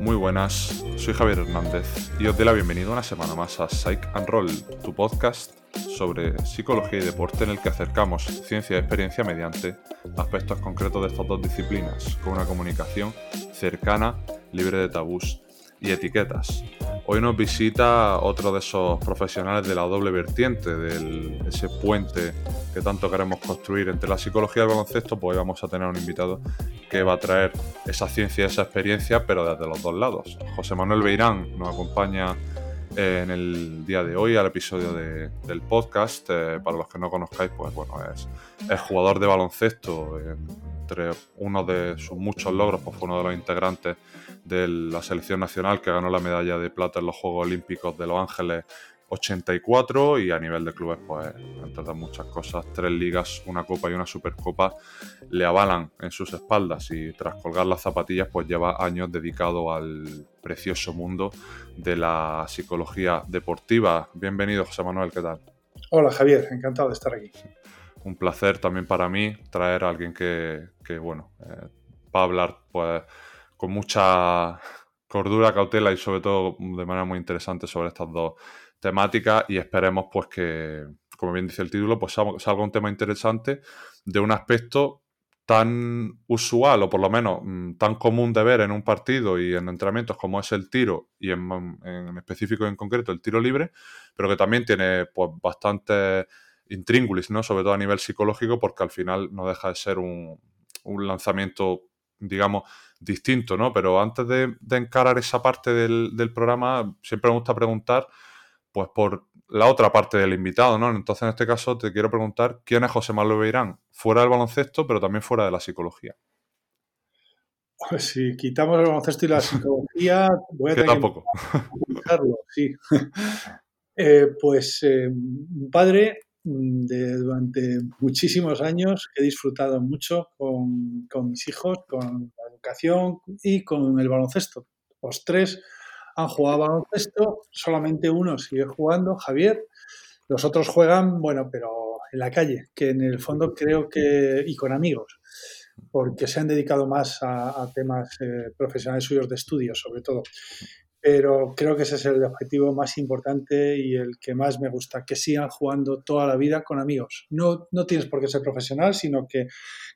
Muy buenas, soy Javier Hernández y os doy la bienvenida una semana más a Psych and Roll, tu podcast sobre psicología y deporte en el que acercamos ciencia y experiencia mediante aspectos concretos de estas dos disciplinas, con una comunicación cercana, libre de tabús y etiquetas. Hoy nos visita otro de esos profesionales de la doble vertiente, de ese puente que tanto queremos construir entre la psicología y el baloncesto, pues hoy vamos a tener un invitado que va a traer esa ciencia y esa experiencia, pero desde los dos lados. José Manuel Beirán nos acompaña eh, en el día de hoy al episodio del podcast. Eh, para los que no conozcáis, pues bueno, es, es jugador de baloncesto. entre uno de sus muchos logros, pues fue uno de los integrantes de la selección nacional que ganó la medalla de plata en los Juegos Olímpicos de Los Ángeles 84 y a nivel de clubes, pues, entre otras muchas cosas, tres ligas, una copa y una supercopa le avalan en sus espaldas y tras colgar las zapatillas, pues lleva años dedicado al precioso mundo de la psicología deportiva. Bienvenido, José Manuel, ¿qué tal? Hola, Javier, encantado de estar aquí. Un placer también para mí traer a alguien que, que bueno, eh, va a hablar, pues con mucha cordura, cautela y sobre todo de manera muy interesante sobre estas dos temáticas y esperemos pues que, como bien dice el título, pues salga un tema interesante de un aspecto tan usual o por lo menos mm, tan común de ver en un partido y en entrenamientos como es el tiro y en, específico y en concreto el tiro libre, pero que también tiene pues bastante intríngulis, ¿no? Sobre todo a nivel psicológico porque al final no deja de ser un, lanzamiento digamos, distinto, ¿no? Pero antes de, encarar esa parte del, programa, siempre me gusta preguntar, pues, por la otra parte del invitado, ¿no? Entonces, en este caso, te quiero preguntar, ¿quién es José Manuel Beirán? Fuera del baloncesto, pero también fuera de la psicología. Pues si quitamos el baloncesto y la psicología, voy a que tampoco. sí. Eh, pues eh, un padre de, durante muchísimos años he disfrutado mucho con, con, mis hijos, con la educación y con el baloncesto. Los tres han jugado baloncesto, solamente uno sigue jugando, Javier. Los otros juegan, bueno, pero en la calle, que en el fondo creo que, y con amigos, porque se han dedicado más a, temas eh, profesionales suyos de estudio, sobre todo pero creo que ese es el objetivo más importante y el que más me gusta, que sigan jugando toda la vida con amigos. No, no tienes por qué ser profesional, sino que,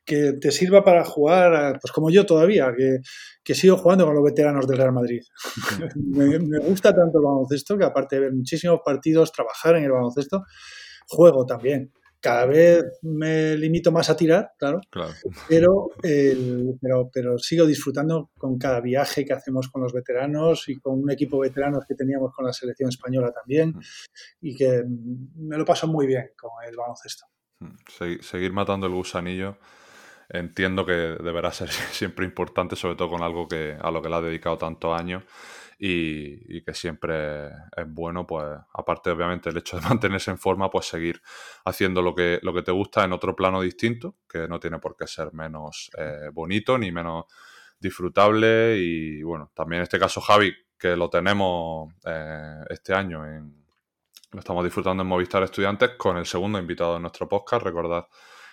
que te sirva para jugar, pues como yo todavía, que, que sigo jugando con los veteranos del Real Madrid. me, me gusta tanto el baloncesto que aparte de ver muchísimos partidos, trabajar en el baloncesto, juego también cada vez me limito más a tirar, claro, Pero, pero, pero sigo disfrutando con cada viaje que hacemos con los veteranos y con un equipo veterano que teníamos con la selección española también mm. y que me lo paso muy bien con el baloncesto. Mm. Seguir matando el gusanillo entiendo que deberá ser siempre importante, sobre todo con algo que a lo que le ha dedicado tantos años y, que siempre es bueno, pues aparte obviamente el hecho de mantenerse en forma, pues seguir haciendo lo que, lo que te gusta en otro plano distinto, que no tiene por qué ser menos eh, bonito ni menos disfrutable. Y bueno, también en este caso Javi, que lo tenemos eh, este año en, lo estamos disfrutando en Movistar Estudiantes con el segundo invitado de nuestro podcast, recordad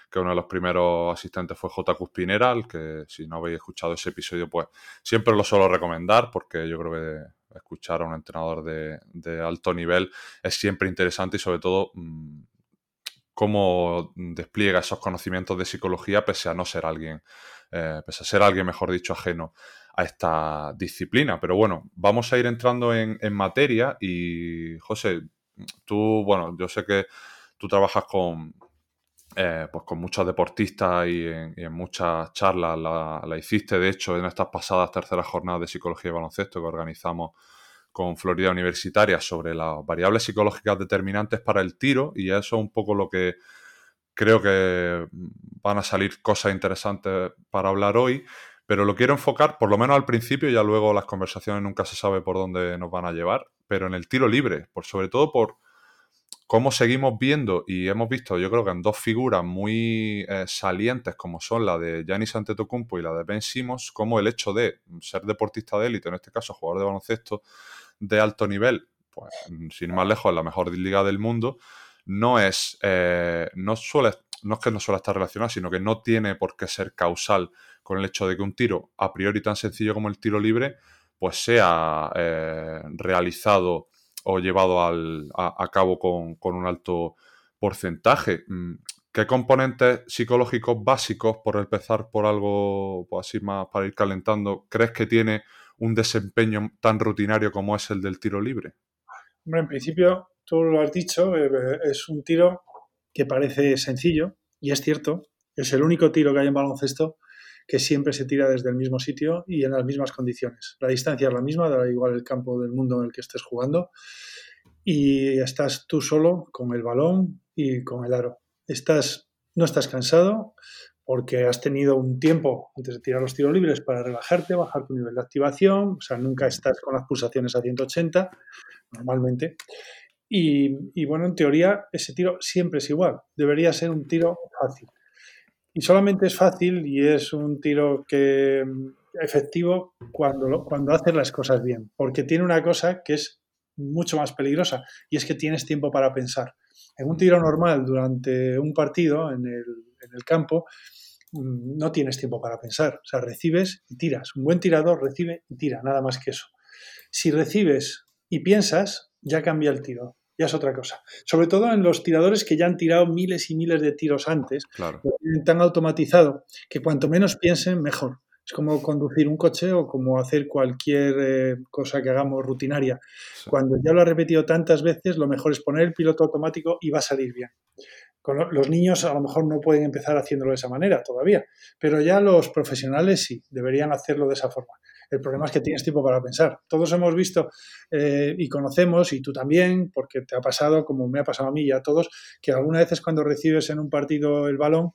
que uno de los primeros asistentes fue J. Cuspinera, al que si no habéis escuchado ese episodio, pues siempre lo suelo recomendar porque yo creo que escuchar a un entrenador de, alto nivel es siempre interesante y sobre todo mm, cómo despliega esos conocimientos de psicología pese a no ser alguien, eh, pese a ser alguien, mejor dicho, ajeno a esta disciplina. Pero bueno, vamos a ir entrando en, en materia y José, tú, bueno, yo sé que tú trabajas con, eh, pues con muchos deportistas y en, muchas charlas la, hiciste, de hecho, en estas pasadas terceras jornadas de psicología y baloncesto que organizamos con Florida Universitaria sobre las variables psicológicas determinantes para el tiro y eso es un poco lo que creo que van a salir cosas interesantes para hablar hoy, pero lo quiero enfocar por lo menos al principio, ya luego las conversaciones nunca se sabe por dónde nos van a llevar, pero en el tiro libre, por sobre todo por cómo seguimos viendo, y hemos visto, yo creo que en dos figuras muy eh, salientes, como son la de Giannis Antetokounmpo y la de Ben Simmons, como el hecho de ser deportista de élite, en este caso jugador de baloncesto de alto nivel, pues sin ir más lejos, la mejor liga del mundo, no es, eh, no suele, no es que no suele estar relacionado, sino que no tiene por qué ser causal con el hecho de que un tiro a priori tan sencillo como el tiro libre, pues sea eh, realizado o llevado a, cabo con, un alto porcentaje. Mm, ¿Qué componentes psicológicos básicos, por empezar por algo pues así más para ir calentando, crees que tiene un desempeño tan rutinario como es el del tiro libre? Hombre, en principio, tú lo has dicho, eh, es un tiro que parece sencillo, y es cierto, es el único tiro que hay en baloncesto que siempre se tira desde el mismo sitio y en las mismas condiciones. La distancia es la misma, da igual el campo del mundo en el que estés jugando, y estás tú solo con el balón y con el aro. Estás, no estás cansado porque has tenido un tiempo antes de tirar los tiros libres para relajarte, bajar tu nivel de activación, o sea, nunca estás con las pulsaciones a 180, normalmente. Y, y, bueno, en teoría ese tiro siempre es igual, debería ser un tiro fácil. Y solamente es fácil y es un tiro que efectivo cuando, cuando haces las cosas bien, porque tiene una cosa que es mucho más peligrosa y es que tienes tiempo para pensar. En un tiro normal durante un partido en el, en el campo mm, no tienes tiempo para pensar, o sea, recibes y tiras. Un buen tirador recibe y tira, nada más que eso. Si recibes y piensas, ya cambia el tiro ya es otra cosa. Sobre todo en los tiradores que ya han tirado miles y miles de tiros antes, claro. tan automatizado que cuanto menos piensen, mejor. Es como conducir un coche o como hacer cualquier eh, cosa que hagamos rutinaria. Cuando ya lo ha repetido tantas veces, lo mejor es poner el piloto automático y va a salir bien. Con los niños a lo mejor no pueden empezar haciéndolo de esa manera todavía, pero ya los profesionales sí, deberían hacerlo de esa forma. El problema es que tienes tiempo para pensar. Todos hemos visto eh, y conocemos, y tú también, porque te ha pasado, como me ha pasado a mí y a todos, que algunas veces cuando recibes en un partido el balón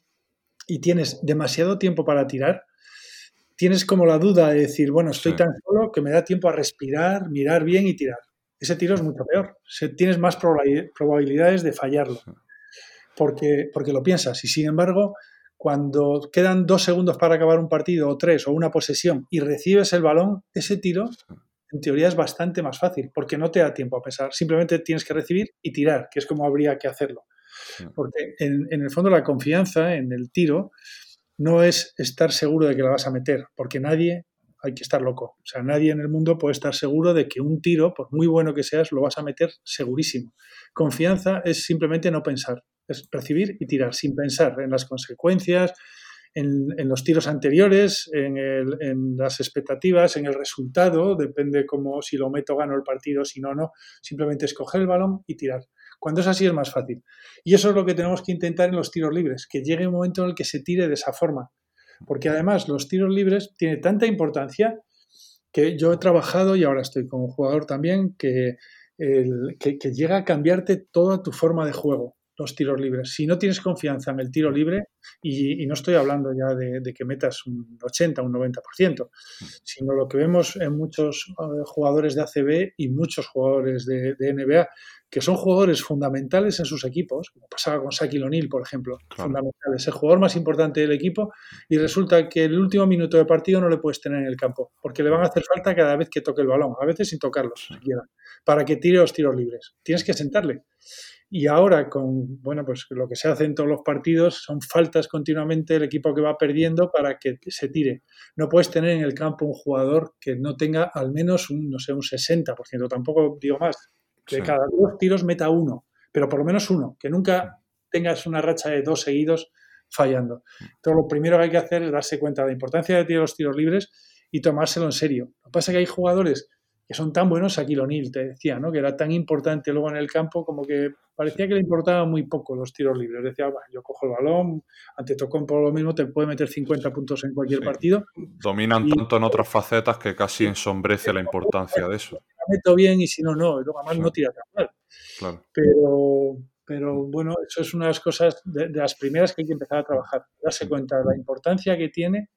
y tienes demasiado tiempo para tirar, tienes como la duda de decir, bueno, estoy tan solo que me da tiempo a respirar, mirar bien y tirar. Ese tiro es mucho peor. tienes más probabilidades de fallarlo. Porque, porque lo piensas. Y sin embargo, cuando quedan dos segundos para acabar un partido o tres o una posesión y recibes el balón, ese tiro en teoría es bastante más fácil porque no te da tiempo a pesar. Simplemente tienes que recibir y tirar, que es como habría que hacerlo. Porque en, el fondo la confianza en el tiro no es estar seguro de que la vas a meter, porque nadie, hay que estar loco, o sea, nadie en el mundo puede estar seguro de que un tiro, por muy bueno que seas, lo vas a meter segurísimo. Confianza es simplemente no pensar es recibir y tirar sin pensar en las consecuencias, en, los tiros anteriores, en, las expectativas, en el resultado, depende como si lo meto gano el partido, si no, no, simplemente escoger el balón y tirar. Cuando es así es más fácil. Y eso es lo que tenemos que intentar en los tiros libres, que llegue un momento en el que se tire de esa forma. Porque además los tiros libres tienen tanta importancia que yo he trabajado y ahora estoy como jugador también, que, que llega a cambiarte toda tu forma de juego los tiros libres. Si no tienes confianza en el tiro libre, y, no estoy hablando ya de, que metas un 80, un 90%, sino lo que vemos en muchos eh, jugadores de ACB y muchos jugadores de, NBA, que son jugadores fundamentales en sus equipos, como pasaba con Saki O'Neal, por ejemplo, fundamentales, el jugador más importante del equipo, y resulta que el último minuto de partido no le puedes tener en el campo, porque le van a hacer falta cada vez que toque el balón, a veces sin tocarlos siquiera, para que tire los tiros libres. Tienes que sentarle. Y ahora, con bueno, pues lo que se hace en todos los partidos son faltas continuamente el equipo que va perdiendo para que se tire. No puedes tener en el campo un jugador que no tenga al menos un, no sé, un 60%, tampoco digo más, que cada dos tiros meta uno, pero por lo menos uno, que nunca tengas una racha de dos seguidos fallando. Entonces, lo primero que hay que hacer es darse cuenta de la importancia de tirar los tiros libres y tomárselo en serio. Lo que pasa es que hay jugadores que son tan buenos, aquí O'Neal te decía, ¿no? que era tan importante luego en el campo como que parecía que le importaba muy poco los tiros libres. Decía, yo cojo el balón, ante Tocón por lo mismo te puede meter 50 puntos en cualquier partido. Dominan tanto en otras facetas que casi ensombrece la importancia de eso. Me meto bien y si no, no. Y luego además no tira tan mal. Claro. Pero, pero bueno, eso es una de las cosas, de, de, las primeras que hay que empezar a trabajar. Darse cuenta de la importancia que tiene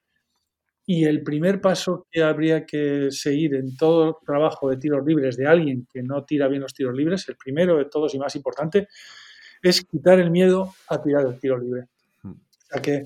Y el primer paso que habría que seguir en todo el trabajo de tiros libres de alguien que no tira bien los tiros libres, el primero de todos y más importante, es quitar el miedo a tirar el tiro libre. Hmm. O sea, que,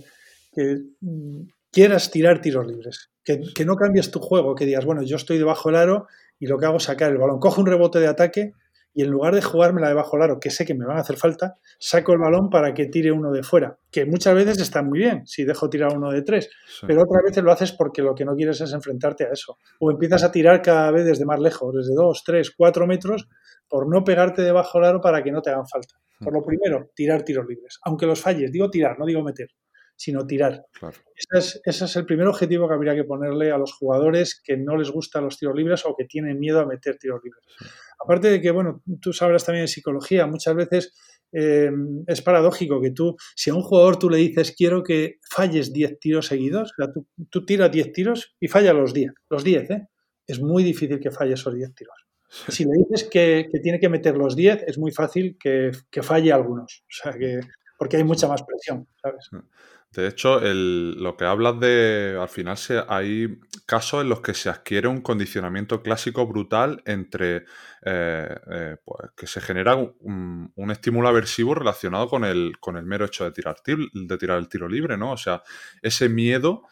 mm, quieras tirar tiros libres, que, que, no cambies tu juego, que digas, bueno, yo estoy debajo del aro y lo que hago es sacar el balón, cojo un rebote de ataque y en lugar de jugármela debajo del aro, que sé que me van a hacer falta, saco el balón para que tire uno de fuera, que muchas veces está muy bien si dejo tirar uno de tres, pero otras veces lo haces porque lo que no quieres es enfrentarte a eso. O empiezas a tirar cada vez desde más lejos, desde dos, tres, cuatro metros, por no pegarte debajo del aro para que no te hagan falta. Por lo primero, tirar tiros libres, aunque los falles, digo tirar, no digo meter sino tirar. Ese, es, el primer objetivo que habría que ponerle a los jugadores que no les gustan los tiros libres o que tienen miedo a meter tiros libres. Aparte de que, bueno, tú sabrás también de psicología, muchas veces em, es paradójico que tú, si a un jugador tú le dices quiero que falles 10 tiros seguidos, tú, tiras 10 tiros y falla los 10, los 10, ¿eh? es muy difícil que falle esos 10 tiros. Si le dices que, tiene que meter los 10, es muy fácil que, que falle algunos, o sea que, porque hay mucha más presión, ¿sabes? De hecho, lo que hablas de, al final hay casos en los que se adquiere un condicionamiento clásico brutal entre eh, eh, pues, que se genera un, estímulo aversivo relacionado con el, con el mero hecho de tirar, de tirar el tiro libre, ¿no? O sea, ese miedo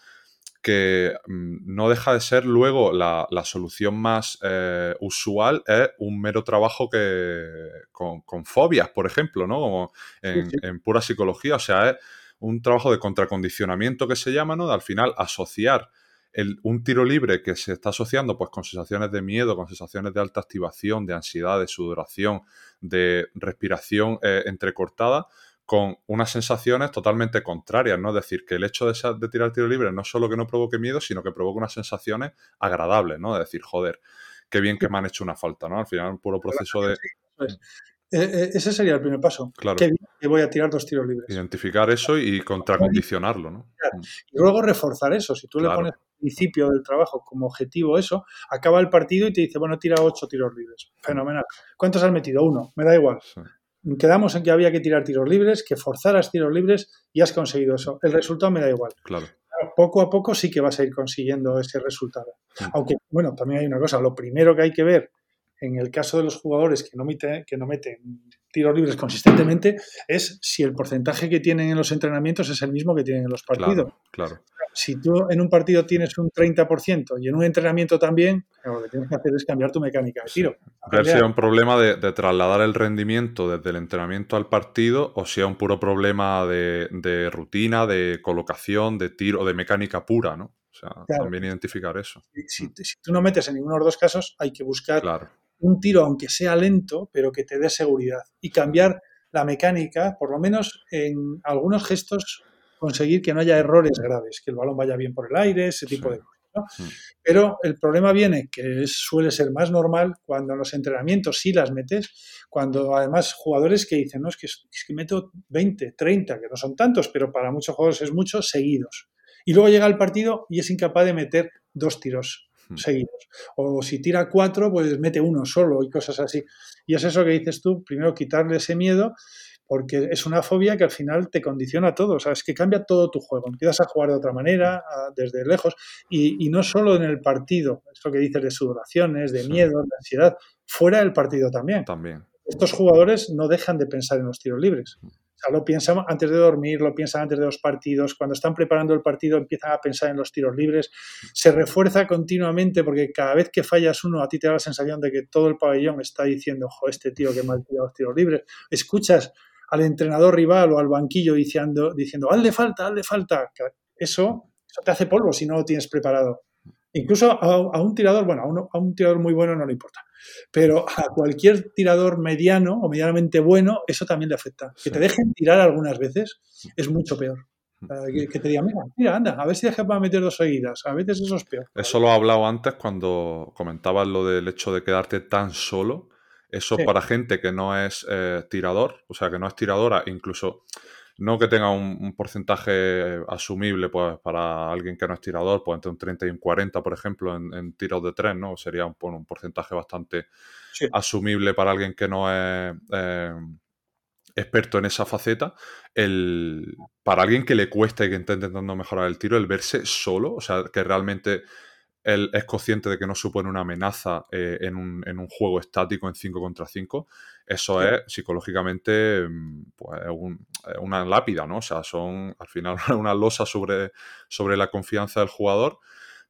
que mm, no deja de ser luego la, solución más eh, usual es un mero trabajo que con, fobias, por ejemplo, ¿no? Como en, en pura psicología, o sea, es un trabajo de contracondicionamiento que se llama, ¿no? De al final asociar el, un tiro libre que se está asociando pues con sensaciones de miedo, con sensaciones de alta activación, de ansiedad, de sudoración, de respiración eh, entrecortada, con unas sensaciones totalmente contrarias, ¿no? Es decir, que el hecho de, de tirar tiro libre no solo que no provoque miedo, sino que provoque unas sensaciones agradables, ¿no? Es decir, joder, qué bien que me han hecho una falta, ¿no? Al final, un puro proceso de... Eh, eh, ese sería el primer paso. Claro. Que, voy a tirar dos tiros libres. Identificar eso y contracondicionarlo, ¿no? Mm. Y luego reforzar eso. Si tú le pones al principio del trabajo como objetivo eso, acaba el partido y te dice, bueno, tira ocho tiros libres. Fenomenal. ¿Cuántos has metido? Uno. Me da igual. Quedamos en que había que tirar tiros libres, que forzaras tiros libres y has conseguido eso. El resultado me da igual. Claro poco a poco sí que vas a ir consiguiendo ese resultado. Aunque, bueno, también hay una cosa, lo primero que hay que ver en el caso de los jugadores que no, meten, que no meten tiros libres consistentemente, es si el porcentaje que tienen en los entrenamientos es el mismo que tienen en los partidos. Claro, Si tú en un partido tienes un 30% y en un entrenamiento también, lo que tienes que hacer es cambiar tu mecánica de tiro. Ver si es un problema de, trasladar el rendimiento desde el entrenamiento al partido o si es un puro problema de, rutina, de colocación, de tiro, de mecánica pura, ¿no? O sea, también identificar eso. Si, si, tú no metes en ninguno de los dos casos, hay que buscar un tiro, aunque sea lento, pero que te dé seguridad. Y cambiar la mecánica, por lo menos en algunos gestos, conseguir que no haya errores graves, que el balón vaya bien por el aire, ese tipo de cosas. Pero el problema viene, que suele ser más normal, cuando en los entrenamientos sí las metes, cuando además jugadores que dicen, no, es que, es que meto 20, 30, que no son tantos, pero para muchos jugadores es mucho, seguidos. Y luego llega el partido y es incapaz de meter dos tiros. Seguidos. O si tira cuatro, pues mete uno solo y cosas así. Y es eso que dices tú, primero quitarle ese miedo, porque es una fobia que al final te condiciona todo, o sea, es que cambia todo tu juego, empiezas a jugar de otra manera, desde lejos, y, no solo en el partido, esto que dices de sudoraciones, de miedo, de ansiedad, fuera del partido también. También. Estos jugadores no dejan de pensar en los tiros libres. Sea, lo piensan antes de dormir, lo piensan antes de los partidos, cuando están preparando el partido empiezan a pensar en los tiros libres, se refuerza continuamente porque cada vez que fallas uno a ti te da la sensación de que todo el pabellón está diciendo, jo, este tío que mal tira los tiros libres. Escuchas al entrenador rival o al banquillo diciendo, diciendo hazle falta, hazle falta. Eso, eso te hace polvo si no lo tienes preparado. Incluso a, un tirador, bueno, a, a un tirador muy bueno no le importa pero a cualquier tirador mediano o medianamente bueno, eso también le afecta. Que te dejen tirar algunas veces es mucho peor. Que, te digan, mira, mira, anda, a ver si dejas para meter dos seguidas. A veces eso es peor. Eso lo he hablado antes cuando comentabas lo del hecho de quedarte tan solo. Eso para gente que no es eh, tirador, o sea, que no es tiradora, incluso no que tenga un, porcentaje asumible pues, para alguien que no es tirador, pues entre un 30 y un 40, por ejemplo, en, tiros de tres, ¿no? Sería un, un porcentaje bastante asumible para alguien que no es eh, experto en esa faceta, el, para alguien que le cuesta y que está intentando mejorar el tiro, el verse solo, o sea, que realmente él es consciente de que no supone una amenaza eh, en, un, en, un, juego estático en 5 contra 5, eso es psicológicamente mm, pues, una lápida, ¿no? O sea, son al final una losa sobre, sobre la confianza del jugador.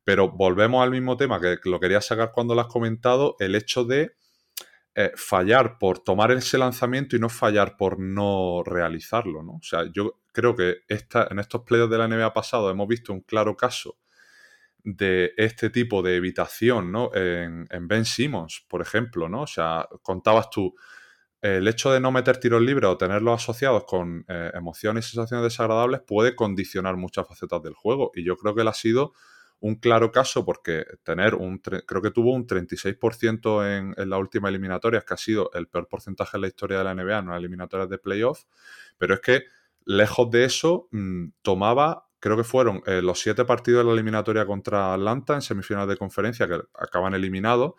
Pero volvemos al mismo tema que lo quería sacar cuando lo has comentado, el hecho de eh, fallar por tomar ese lanzamiento y no fallar por no realizarlo, ¿no? O sea, yo creo que esta, en estos playoffs de la NBA pasado hemos visto un claro caso de este tipo de evitación, ¿no? En, Ben Simmons, por ejemplo, ¿no? O sea, contabas tú, el hecho de no meter tiros libres o tenerlos asociados con eh, emociones y sensaciones desagradables puede condicionar muchas facetas del juego. Y yo creo que él ha sido un claro caso porque tener un, creo que tuvo un 36% en, en las últimas eliminatorias, que ha sido el peor porcentaje en la historia de la NBA en las eliminatorias de playoff, pero es que lejos de eso mm, tomaba, creo que fueron eh, los siete partidos de la eliminatoria contra Atlanta en semifinales de conferencia que acaban eliminados,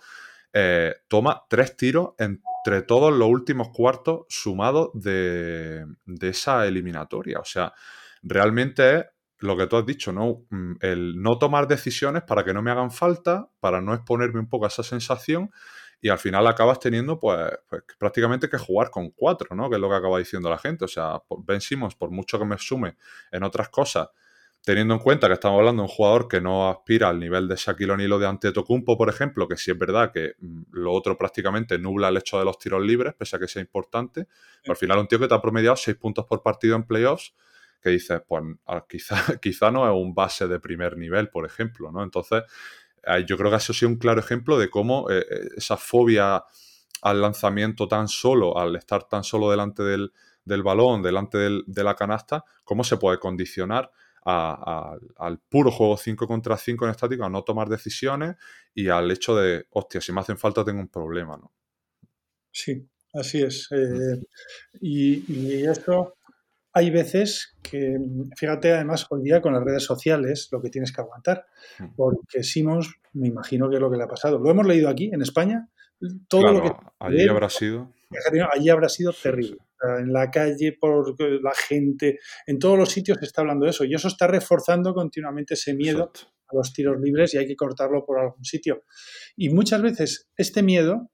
eh, toma tres tiros entre todos los últimos cuartos sumados de, de esa eliminatoria. O sea, realmente es lo que tú has dicho, ¿no? Mm, el no tomar decisiones para que no me hagan falta, para no exponerme un poco a esa sensación y al final acabas teniendo pues, pues, prácticamente que jugar con cuatro, ¿no? Que es lo que acaba diciendo la gente. O sea, Ben Simmons, por mucho que me sume en otras cosas, teniendo en cuenta que estamos hablando de un jugador que no aspira al nivel de Shaquille O'Neal o de Antetokounmpo, por ejemplo, que sí es verdad que mm, lo otro prácticamente nubla el hecho de los tiros libres, pese a que sea importante. al final un tío que te ha promediado seis puntos por partido en playoffs, que dices, pues quizá, quizá no es un base de primer nivel, por ejemplo, ¿no? Entonces, yo creo que eso sí un claro ejemplo de cómo eh, eh, esa fobia al lanzamiento tan solo, al estar tan solo delante del, balón, delante de la canasta, cómo se puede condicionar al puro juego 5 contra 5 en estático, a no tomar decisiones y al hecho de, hostia, si me hacen falta tengo un problema, ¿no? Sí, así es. Eh, y, y, esto hay veces que, fíjate además hoy día con las redes sociales lo que tienes que aguantar, hmm. porque Simons, me imagino que es lo que le ha pasado. Lo hemos leído aquí en España, todo lo que... Allí habrá sido... Allí habrá sido terrible. En la calle, por la gente, en todos los sitios se está hablando de eso y eso está reforzando continuamente ese miedo a los tiros libres y hay que cortarlo por algún sitio. Y muchas veces este miedo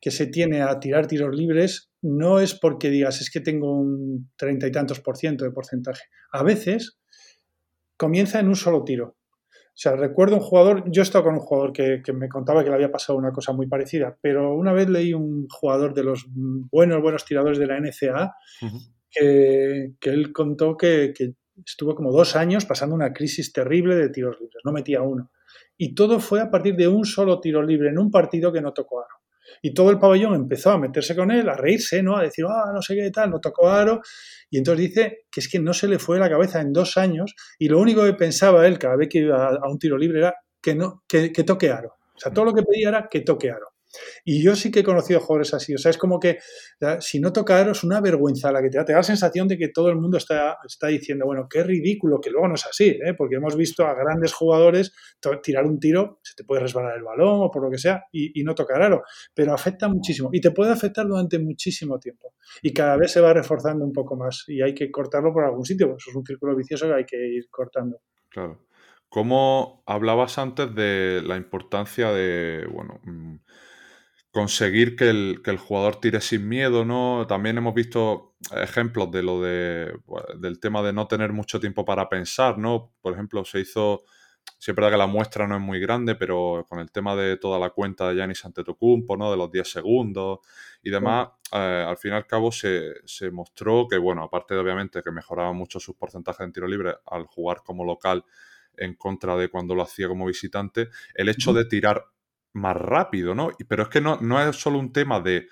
que se tiene a tirar tiros libres no es porque digas es que tengo un treinta y tantos por ciento de porcentaje. A veces comienza en un solo tiro. O sea, recuerdo un jugador, yo he estado con un jugador que, me contaba que le había pasado una cosa muy parecida, pero una vez leí un jugador de los buenos, buenos tiradores de la NCA que, él contó que, que estuvo como dos años pasando una crisis terrible de tiros libres, no metía uno. Y todo fue a partir de un solo tiro libre en un partido que no tocó aro. Y todo el pabellón empezó a meterse con él, a reírse, ¿no? A decir, ah, no sé qué tal, no tocó aro. Y entonces dice que es que no se le fue la cabeza en dos años y lo único que pensaba él cada vez que iba a un tiro libre era que, no, que, que toque aro. O sea, todo lo que pedía era que toque aro. Y yo sí que he conocido jugadores así. O sea, es como que si no toca aro es una vergüenza la que te da. Te da la sensación de que todo el mundo está, está diciendo, bueno, qué ridículo, que luego no es así, ¿eh? porque hemos visto a grandes jugadores tirar un tiro, se te puede resbalar el balón o por lo que sea, y, no tocar aro. Pero afecta muchísimo. Y te puede afectar durante muchísimo tiempo. Y cada vez se va reforzando un poco más. Y hay que cortarlo por algún sitio. Eso es un círculo vicioso que hay que ir cortando. Claro. ¿Cómo hablabas antes de la importancia de, bueno, mm, conseguir que el, jugador tire sin miedo, ¿no? También hemos visto ejemplos de lo de, del tema de no tener mucho tiempo para pensar, ¿no? Por ejemplo, se hizo, siempre da que la muestra no es muy grande, pero con el tema de toda la cuenta de Giannis Antetokounmpo, ¿no? De los 10 segundos y demás, eh, al fin y al cabo se, mostró que, bueno, aparte de obviamente que mejoraba mucho sus porcentajes en tiro libre al jugar como local en contra de cuando lo hacía como visitante, el hecho de tirar más rápido, ¿no? Pero es que no, no es solo un tema de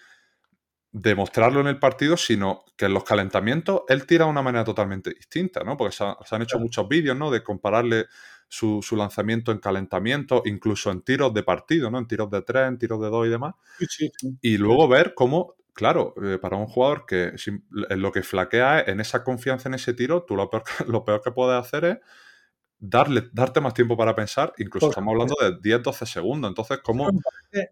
demostrarlo en el partido, sino que en los calentamientos él tira de una manera totalmente distinta, ¿no? Porque se, han hecho muchos vídeos, ¿no? De compararle su, lanzamiento en calentamiento, incluso en tiros de partido, ¿no? En tiros de tres, en tiros de dos y demás. Y luego ver cómo, claro, eh, para un jugador que lo que flaquea es en esa confianza en ese tiro, tú lo peor, lo peor que puedes hacer es darle, darte más tiempo para pensar, incluso estamos hablando de 10-12 segundos. Entonces, ¿cómo?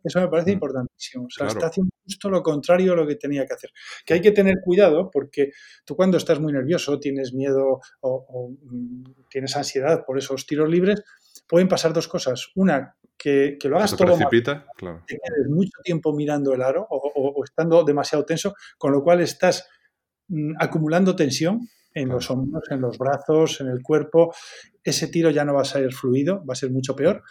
Eso me parece, mm. importantísimo. O sea, está haciendo justo lo contrario a lo que tenía que hacer. Que hay que tener cuidado porque tú cuando estás muy nervioso, tienes miedo o, mm, tienes ansiedad por esos tiros libres, pueden pasar dos cosas. Una, que, lo hagas todo precipita, claro. quedes mucho tiempo mirando el aro o, estando demasiado tenso, con lo cual estás mm, acumulando tensión en los hombros, en los brazos, en el cuerpo, ese tiro ya no va a ser fluido, va a ser mucho peor.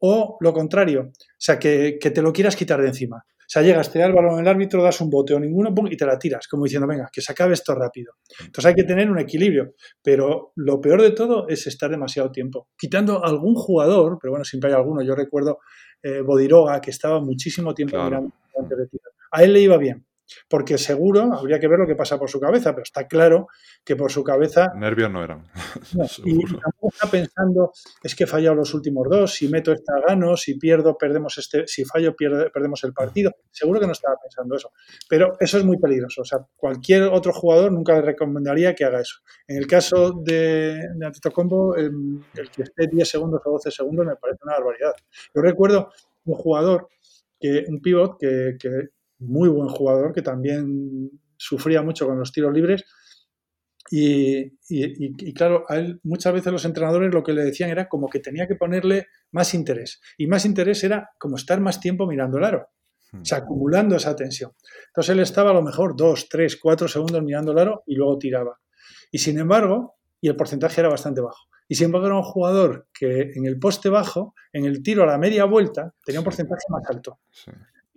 O lo contrario, o sea, que, te lo quieras quitar de encima. O sea, llegas, te da el balón el árbitro, das un bote o ninguno, y te la tiras, como diciendo, venga, que se acabe esto rápido. Entonces hay que tener un equilibrio. Pero lo peor de todo es estar demasiado tiempo. Quitando algún jugador, pero bueno, siempre hay alguno. Yo recuerdo eh, Bodiroga, que estaba muchísimo tiempo mirando antes de tirar. A él le iba bien porque seguro habría que ver lo que pasa por su cabeza, pero está claro que por su cabeza... Nervios no eran. y tampoco está pensando, es que he fallado los últimos dos, si meto esta gano, si pierdo, perdemos este, si fallo, perdemos el partido. Seguro que no estaba pensando eso. Pero eso es muy peligroso. O sea, cualquier otro jugador nunca le recomendaría que haga eso. En el caso de, de Antetokounmpo, el, el que esté 10 segundos o 12 segundos me parece una barbaridad. Yo recuerdo un jugador, que, un pivot que, que muy buen jugador que también sufría mucho con los tiros libres. Y, claro, a él muchas veces los entrenadores lo que le decían era como que tenía que ponerle más interés. Y más interés era como estar más tiempo mirando el aro. O sea, acumulando esa tensión. Entonces él estaba a lo mejor dos, tres, cuatro segundos mirando el aro y luego tiraba. Y sin embargo, y el porcentaje era bastante bajo. Y sin embargo era un jugador que en el poste bajo, en el tiro a la media vuelta, tenía un porcentaje más alto.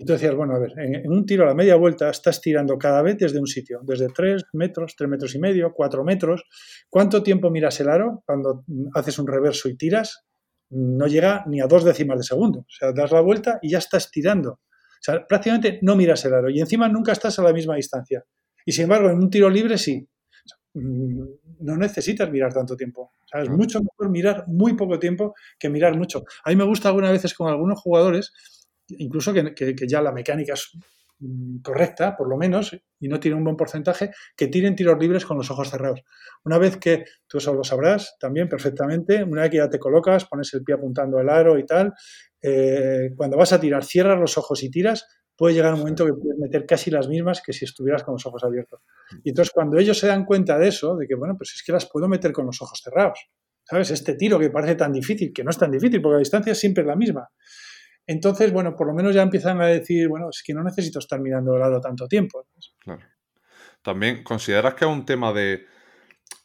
Y tú decías, bueno, a ver, en, un tiro a la media vuelta estás tirando cada vez desde un sitio, desde 3 metros, 3 metros y medio, 4 metros. ¿Cuánto tiempo miras el aro cuando haces un reverso y tiras? No llega ni a dos décimas de segundo. O sea, das la vuelta y ya estás tirando. O sea, prácticamente no miras el aro y encima nunca estás a la misma distancia. Y sin embargo, en un tiro libre sí. Mm, no necesitas mirar tanto tiempo. es mucho mejor mirar muy poco tiempo que mirar mucho. A mí me gusta algunas veces con algunos jugadores incluso que, ya la mecánica es mm, correcta, por lo menos, y no tiene un buen porcentaje, que tiren tiros libres con los ojos cerrados. Una vez que, tú eso lo sabrás también perfectamente, una vez que ya te colocas, pones el pie apuntando al aro y tal, eh, cuando vas a tirar, cierras los ojos y tiras, puede llegar un momento que puedes meter casi las mismas que si estuvieras con los ojos abiertos. Y entonces cuando ellos se dan cuenta de eso, de que, bueno, pues es que las puedo meter con los ojos cerrados. ¿Sabes? Este tiro que parece tan difícil, que no es tan difícil porque la distancia siempre es la misma. Entonces, bueno, por lo menos ya empiezan a decir, bueno, es que no necesito estar mirando al lado tanto tiempo. Claro. También, ¿consideras que es un tema de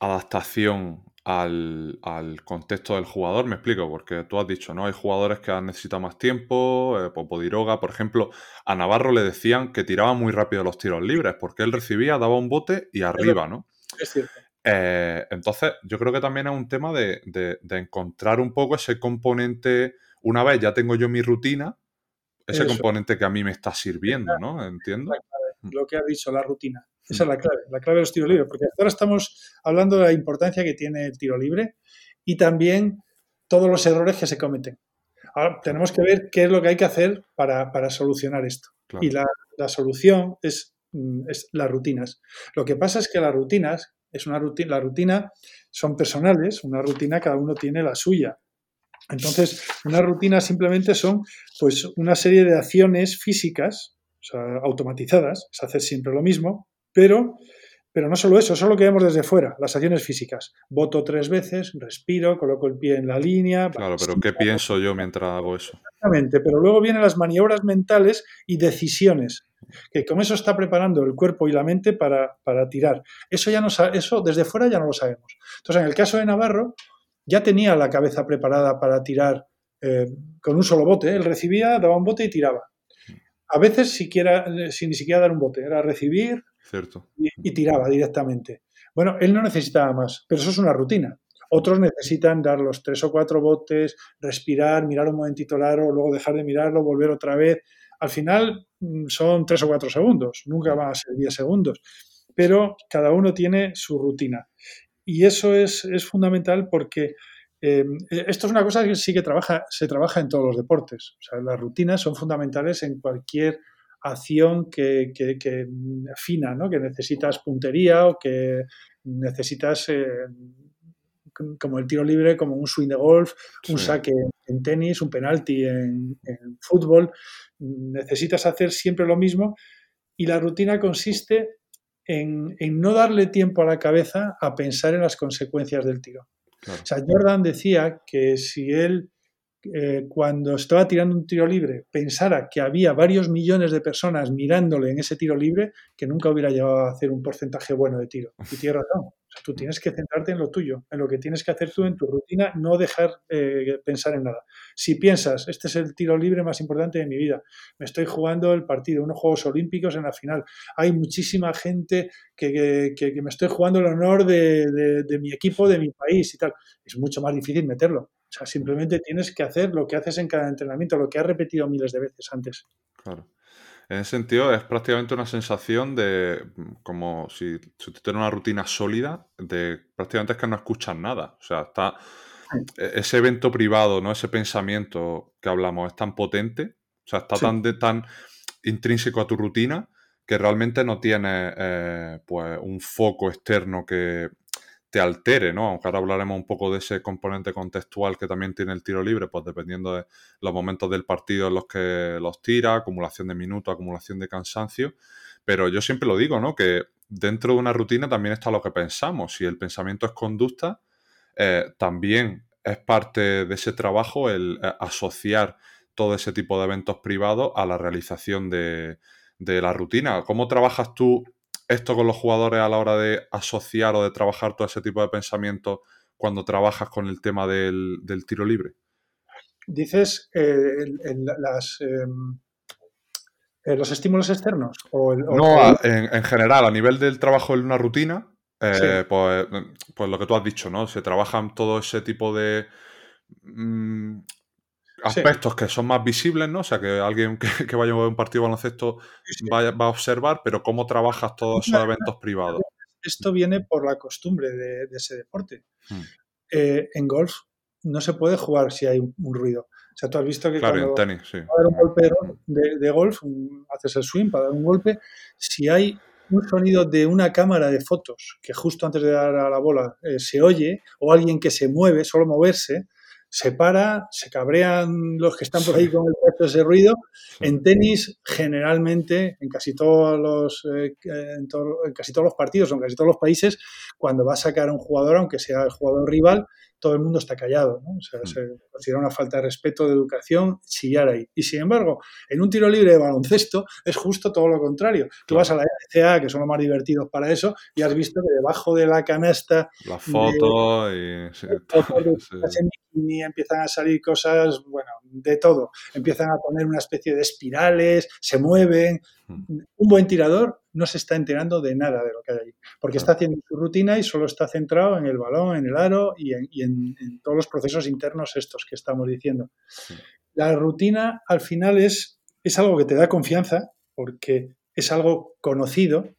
adaptación al, contexto del jugador? Me explico, porque tú has dicho, ¿no? Hay jugadores que han necesitado más tiempo, eh, Popodiroga, por ejemplo, a Navarro le decían que tiraba muy rápido los tiros libres, porque él recibía, daba un bote y arriba, ¿no? Es cierto. Eh, entonces, yo creo que también es un tema de, de encontrar un poco ese componente una vez ya tengo yo mi rutina, ese componente que a mí me está sirviendo, ¿no? Entiendo. Mm. lo que ha dicho, la rutina. Esa es la clave, la clave de los tiros libres, porque ahora estamos hablando de la importancia que tiene el tiro libre y también todos los errores que se cometen. Ahora tenemos que ver qué es lo que hay que hacer para, solucionar esto. Y la, solución es, mm, es, las rutinas. Lo que pasa es que las rutinas, es una rutina, la rutina son personales, una rutina cada uno tiene la suya. Entonces, una rutina simplemente son pues una serie de acciones físicas, o sea, automatizadas, es hacer siempre lo mismo, pero, pero no solo eso, eso es lo que vemos desde fuera, las acciones físicas. Voto tres veces, respiro, coloco el pie en la línea. Claro, pero ¿qué pienso yo mientras hago eso? Exactamente, pero luego vienen las maniobras mentales y decisiones, que con eso está preparando el cuerpo y la mente para, para tirar. Eso, ya no, eso desde fuera ya no lo sabemos. Entonces, en el caso de Navarro, ya tenía la cabeza preparada para tirar eh, con un solo bote. Él recibía, daba un bote y tiraba. A veces siquiera, sin ni siquiera dar un bote, era recibir Y, tiraba directamente. Bueno, él no necesitaba más, pero eso es una rutina. Otros necesitan dar los tres o cuatro botes, respirar, mirar un momentito largo, luego dejar de mirarlo, volver otra vez. Al final mm, son tres o cuatro segundos, nunca van a ser diez segundos, pero cada uno tiene su rutina. Y eso es, fundamental porque eh, esto es una cosa que sí que trabaja, se trabaja en todos los deportes. O sea, las rutinas son fundamentales en cualquier acción que, que, fina, ¿no? que necesitas puntería o que necesitas eh, como el tiro libre, como un swing de golf, un saque en tenis, un penalti en, fútbol. Necesitas hacer siempre lo mismo y la rutina consiste en, no darle tiempo a la cabeza a pensar en las consecuencias del tiro. O sea, Jordan decía que si él eh, cuando estaba tirando un tiro libre pensara que había varios millones de personas mirándole en ese tiro libre, que nunca hubiera llegado a hacer un porcentaje bueno de tiro. Y tiene razón. Tú tienes que centrarte en lo tuyo, en lo que tienes que hacer tú en tu rutina, no dejar eh, pensar en nada. Si piensas, este es el tiro libre más importante de mi vida, me estoy jugando el partido, unos Juegos Olímpicos en la final, hay muchísima gente que, me estoy jugando el honor de, de mi equipo, de mi país y tal, es mucho más difícil meterlo o sea, simplemente tienes que hacer lo que haces en cada entrenamiento, lo que has repetido miles de veces antes. Claro. En ese sentido, es prácticamente una sensación de como si, si tú tienes una rutina sólida, de prácticamente es que no escuchas nada. O sea, está e-, ese evento privado, ¿no? Ese pensamiento que hablamos es tan potente, o sea, está tan, de, tan intrínseco a tu rutina que realmente no tienes eh, pues un foco externo que, te altere, ¿no? Aunque ahora hablaremos un poco de ese componente contextual que también tiene el tiro libre, pues dependiendo de los momentos del partido en los que los tira, acumulación de minutos, acumulación de cansancio. Pero yo siempre lo digo, ¿no? Que dentro de una rutina también está lo que pensamos. Si el pensamiento es conducta, eh, también es parte de ese trabajo el eh, asociar todo ese tipo de eventos privados a la realización de la rutina. ¿Cómo trabajas tú esto con los jugadores a la hora de asociar o de trabajar todo ese tipo de pensamiento cuando trabajas con el tema del, tiro libre? Dices eh, las, em, eh, los estímulos externos. no, En, general, a nivel del trabajo en una rutina, eh, pues, pues, lo que tú has dicho, ¿no? Se trabajan todo ese tipo de mm, aspectos que son más visibles, ¿no? O sea, que alguien que, vaya a un partido de baloncesto va a observar, pero cómo trabajas todos esos eventos privados. Esto viene por la costumbre de, ese deporte. Hmm. Eh, en golf no se puede jugar si hay un, ruido. O sea, tú has visto que claro, cuando en tenis, sí. dar un golpe de, golf, haces el swing para dar un golpe, si hay un sonido de una cámara de fotos que justo antes de dar a la bola eh, se oye, o alguien que se mueve, solo moverse, se para, se cabrean los que están por ahí con el resto de ese ruido. En tenis, generalmente, en casi todos los, eh, en, casi todos los partidos, en casi todos los países, cuando va a sacar a un jugador, aunque sea el jugador rival, todo el mundo está callado. ¿no? O sea, mm. se considera una falta de respeto, de educación, chillar ahí. Y sin embargo, en un tiro libre de baloncesto es justo todo lo contrario. Tú vas a la NCA, que son los más divertidos para eso, y has visto que debajo de la canasta... La foto y... y empiezan a salir cosas, bueno, de todo. Empiezan a poner una especie de espirales, se mueven. Hmm. Un buen tirador no se está enterando de nada de lo que hay ahí, porque está haciendo su rutina y solo está centrado en el balón, en el aro y en, todos los procesos internos estos que estamos diciendo. La rutina al final es, es algo que te da confianza, porque es algo conocido,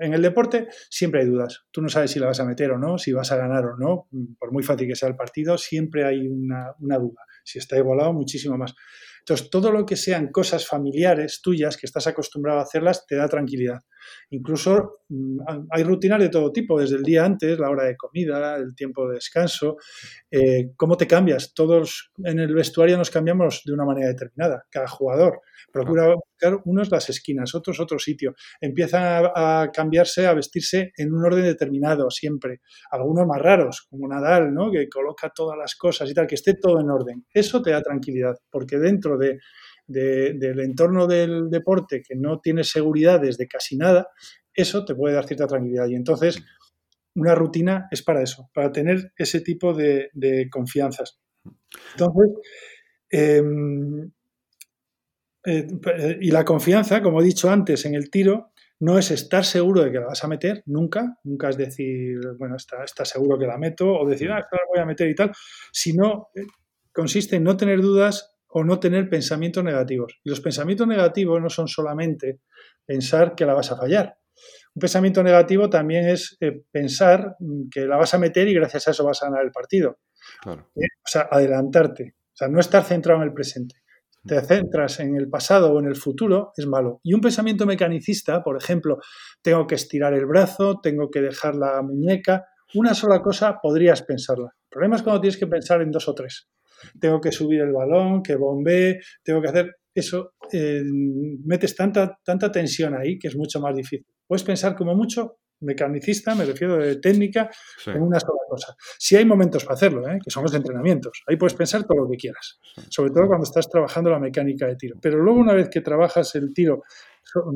en el deporte siempre hay dudas. Tú no sabes si la vas a meter o no, si vas a ganar o no. Por muy fácil que sea el partido, siempre hay una, duda. Si está igualado, muchísimo más. Entonces, todo lo que sean cosas familiares tuyas que estás acostumbrado a hacerlas te da tranquilidad. Incluso mm, hay rutinas de todo tipo, desde el día antes, la hora de comida, el tiempo de descanso. Eh, ¿Cómo te cambias? Todos en el vestuario nos cambiamos de una manera determinada, cada jugador. Procura buscar unos las esquinas, otros otro sitio. Empiezan a, cambiarse, a vestirse en un orden determinado siempre. Algunos más raros, como Nadal, ¿no? que coloca todas las cosas y tal, que esté todo en orden. Eso te da tranquilidad, porque dentro de del entorno del deporte que no tiene seguridad desde casi nada, eso te puede dar cierta tranquilidad. Y entonces, una rutina es para eso, para tener ese tipo de, confianzas. Entonces, em, eh, y la confianza, como he dicho antes, en el tiro, no es estar seguro de que la vas a meter, nunca, nunca es decir, bueno, está, está seguro que la meto, o decir, ah, esta la voy a meter y tal, sino eh, consiste en no tener dudas o no tener pensamientos negativos. Y los pensamientos negativos no son solamente pensar que la vas a fallar. Un pensamiento negativo también es eh, pensar que la vas a meter y gracias a eso vas a ganar el partido. Eh, o sea, adelantarte. O sea, no estar centrado en el presente. Te centras en el pasado o en el futuro, es malo. Y un pensamiento mecanicista, por ejemplo, tengo que estirar el brazo, tengo que dejar la muñeca, una sola cosa podrías pensarla. El problema es cuando tienes que pensar en dos o tres. Tengo que subir el balón, que bombee, tengo que hacer eso. Eh, metes tanta, tanta tensión ahí que es mucho más difícil. Puedes pensar como mucho mecanicista, me refiero de técnica, en una sola cosa. Si hay momentos para hacerlo, ¿eh? que son los entrenamientos. Ahí puedes pensar todo lo que quieras, sobre todo cuando estás trabajando la mecánica de tiro. Pero luego una vez que trabajas el tiro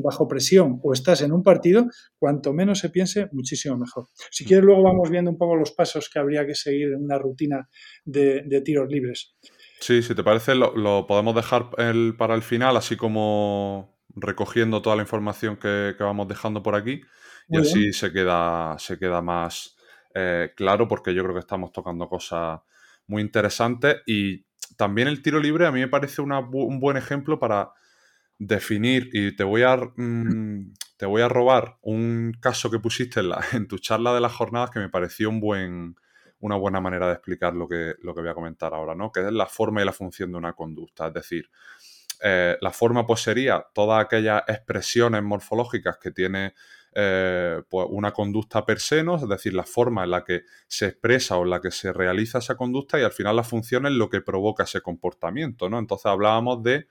bajo presión o estás en un partido, cuanto menos se piense, muchísimo mejor. Si quieres, luego vamos viendo un poco los pasos que habría que seguir en una rutina de, tiros libres. Sí, si te parece, lo, podemos dejar para el final, así como recogiendo toda la información que, vamos dejando por aquí. Y así se queda, se queda más eh, claro, porque yo creo que estamos tocando cosas muy interesantes. Y también el tiro libre a mí me parece un buen ejemplo para definir, y te voy a, mm, te voy a robar un caso que pusiste en, la, en, tu charla de las jornadas que me pareció un buen, una buena manera de explicar lo que, lo que voy a comentar ahora, ¿no? Que es la forma y la función de una conducta. Es decir, eh, la forma pues sería todas aquellas expresiones morfológicas que tiene eh, pues una conducta per se, ¿no? es decir, la forma en la que se expresa o en la que se realiza esa conducta y al final la función es lo que provoca ese comportamiento, ¿no? Entonces hablábamos de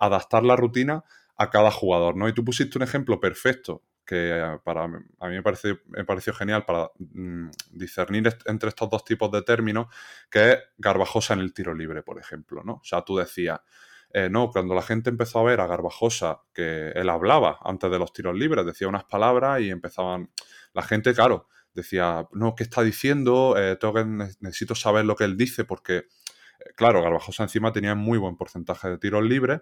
adaptar la rutina a cada jugador, ¿no? Y tú pusiste un ejemplo perfecto que eh, para, a mí me pareció, me pareció genial para mm, discernir entre estos dos tipos de términos, que es Garbajosa en el tiro libre, por ejemplo, ¿no? O sea, tú decías, eh, no, cuando la gente empezó a ver a Garbajosa, que él hablaba antes de los tiros libres, decía unas palabras y empezaban, la gente, claro, decía, no, ¿qué está diciendo? Eh, tengo necesito saber lo que él dice porque claro, Garbajosa encima tenía muy buen porcentaje de tiros libres,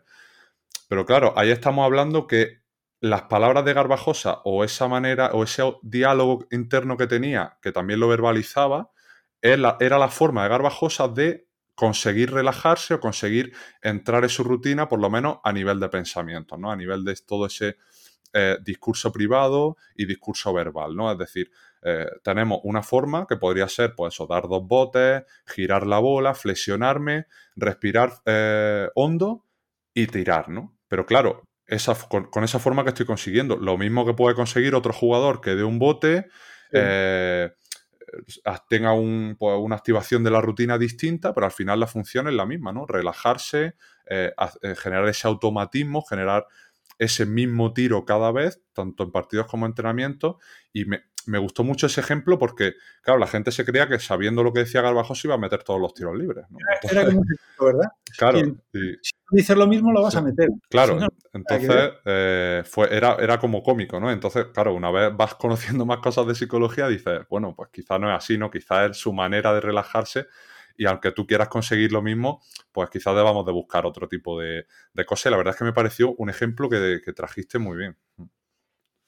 pero claro, ahí estamos hablando que las palabras de Garbajosa o esa manera o ese diálogo interno que tenía, que también lo verbalizaba, era la forma de Garbajosa de conseguir relajarse o conseguir entrar en su rutina, por lo menos a nivel de pensamiento, ¿no? A nivel de todo ese eh, discurso privado y discurso verbal, ¿no? Es decir, eh, tenemos una forma que podría ser, pues eso, dar dos botes, girar la bola, flexionarme, respirar eh, hondo y tirar, ¿no? Pero claro, esa, con, esa forma que estoy consiguiendo, lo mismo que puede conseguir otro jugador que de un bote tenga pues, una activación de la rutina distinta, pero al final la función es la misma, ¿no? Relajarse, generar ese automatismo, generar ese mismo tiro cada vez, tanto en partidos como en entrenamiento, y me, me gustó mucho ese ejemplo porque, claro, la gente se creía que sabiendo lo que decía se iba a meter todos los tiros libres. Era, como ¿verdad? Claro. Si, dices lo mismo, lo vas a meter. Claro, entonces eh, fue, era, era como cómico, ¿no? Entonces, claro, una vez vas conociendo más cosas de psicología, dices, bueno, pues quizá no es así, ¿no? Quizá es su manera de relajarse y aunque tú quieras conseguir lo mismo, pues quizás debamos de buscar otro tipo de, cosas. Y la verdad es que me pareció un ejemplo que, que trajiste muy bien.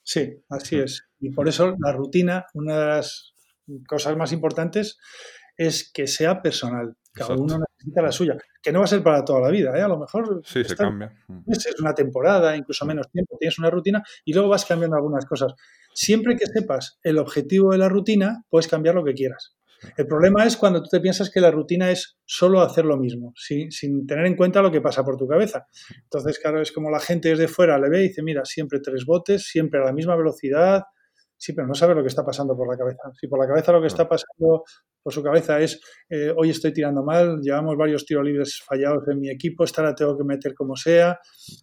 Sí, así es. Y por eso la rutina, una de las cosas más importantes es que sea personal. Cada uno necesita la suya. Que no va a ser para toda la vida, ¿eh? A lo mejor. Sí, se cambia. Es una temporada, incluso menos tiempo, tienes una rutina y luego vas cambiando algunas cosas. Siempre que sepas el objetivo de la rutina, puedes cambiar lo que quieras. El problema es cuando tú te piensas que la rutina es solo hacer lo mismo, sin tener en cuenta lo que pasa por tu cabeza. Entonces, claro, es como la gente desde fuera le ve y dice, mira, siempre tres botes, siempre a la misma velocidad, sí, pero no sabe lo que está pasando por la cabeza. Si por la cabeza lo que está pasando por su cabeza es, eh, hoy estoy tirando mal, llevamos varios tiros libres fallados en mi equipo, esta la tengo que meter como sea.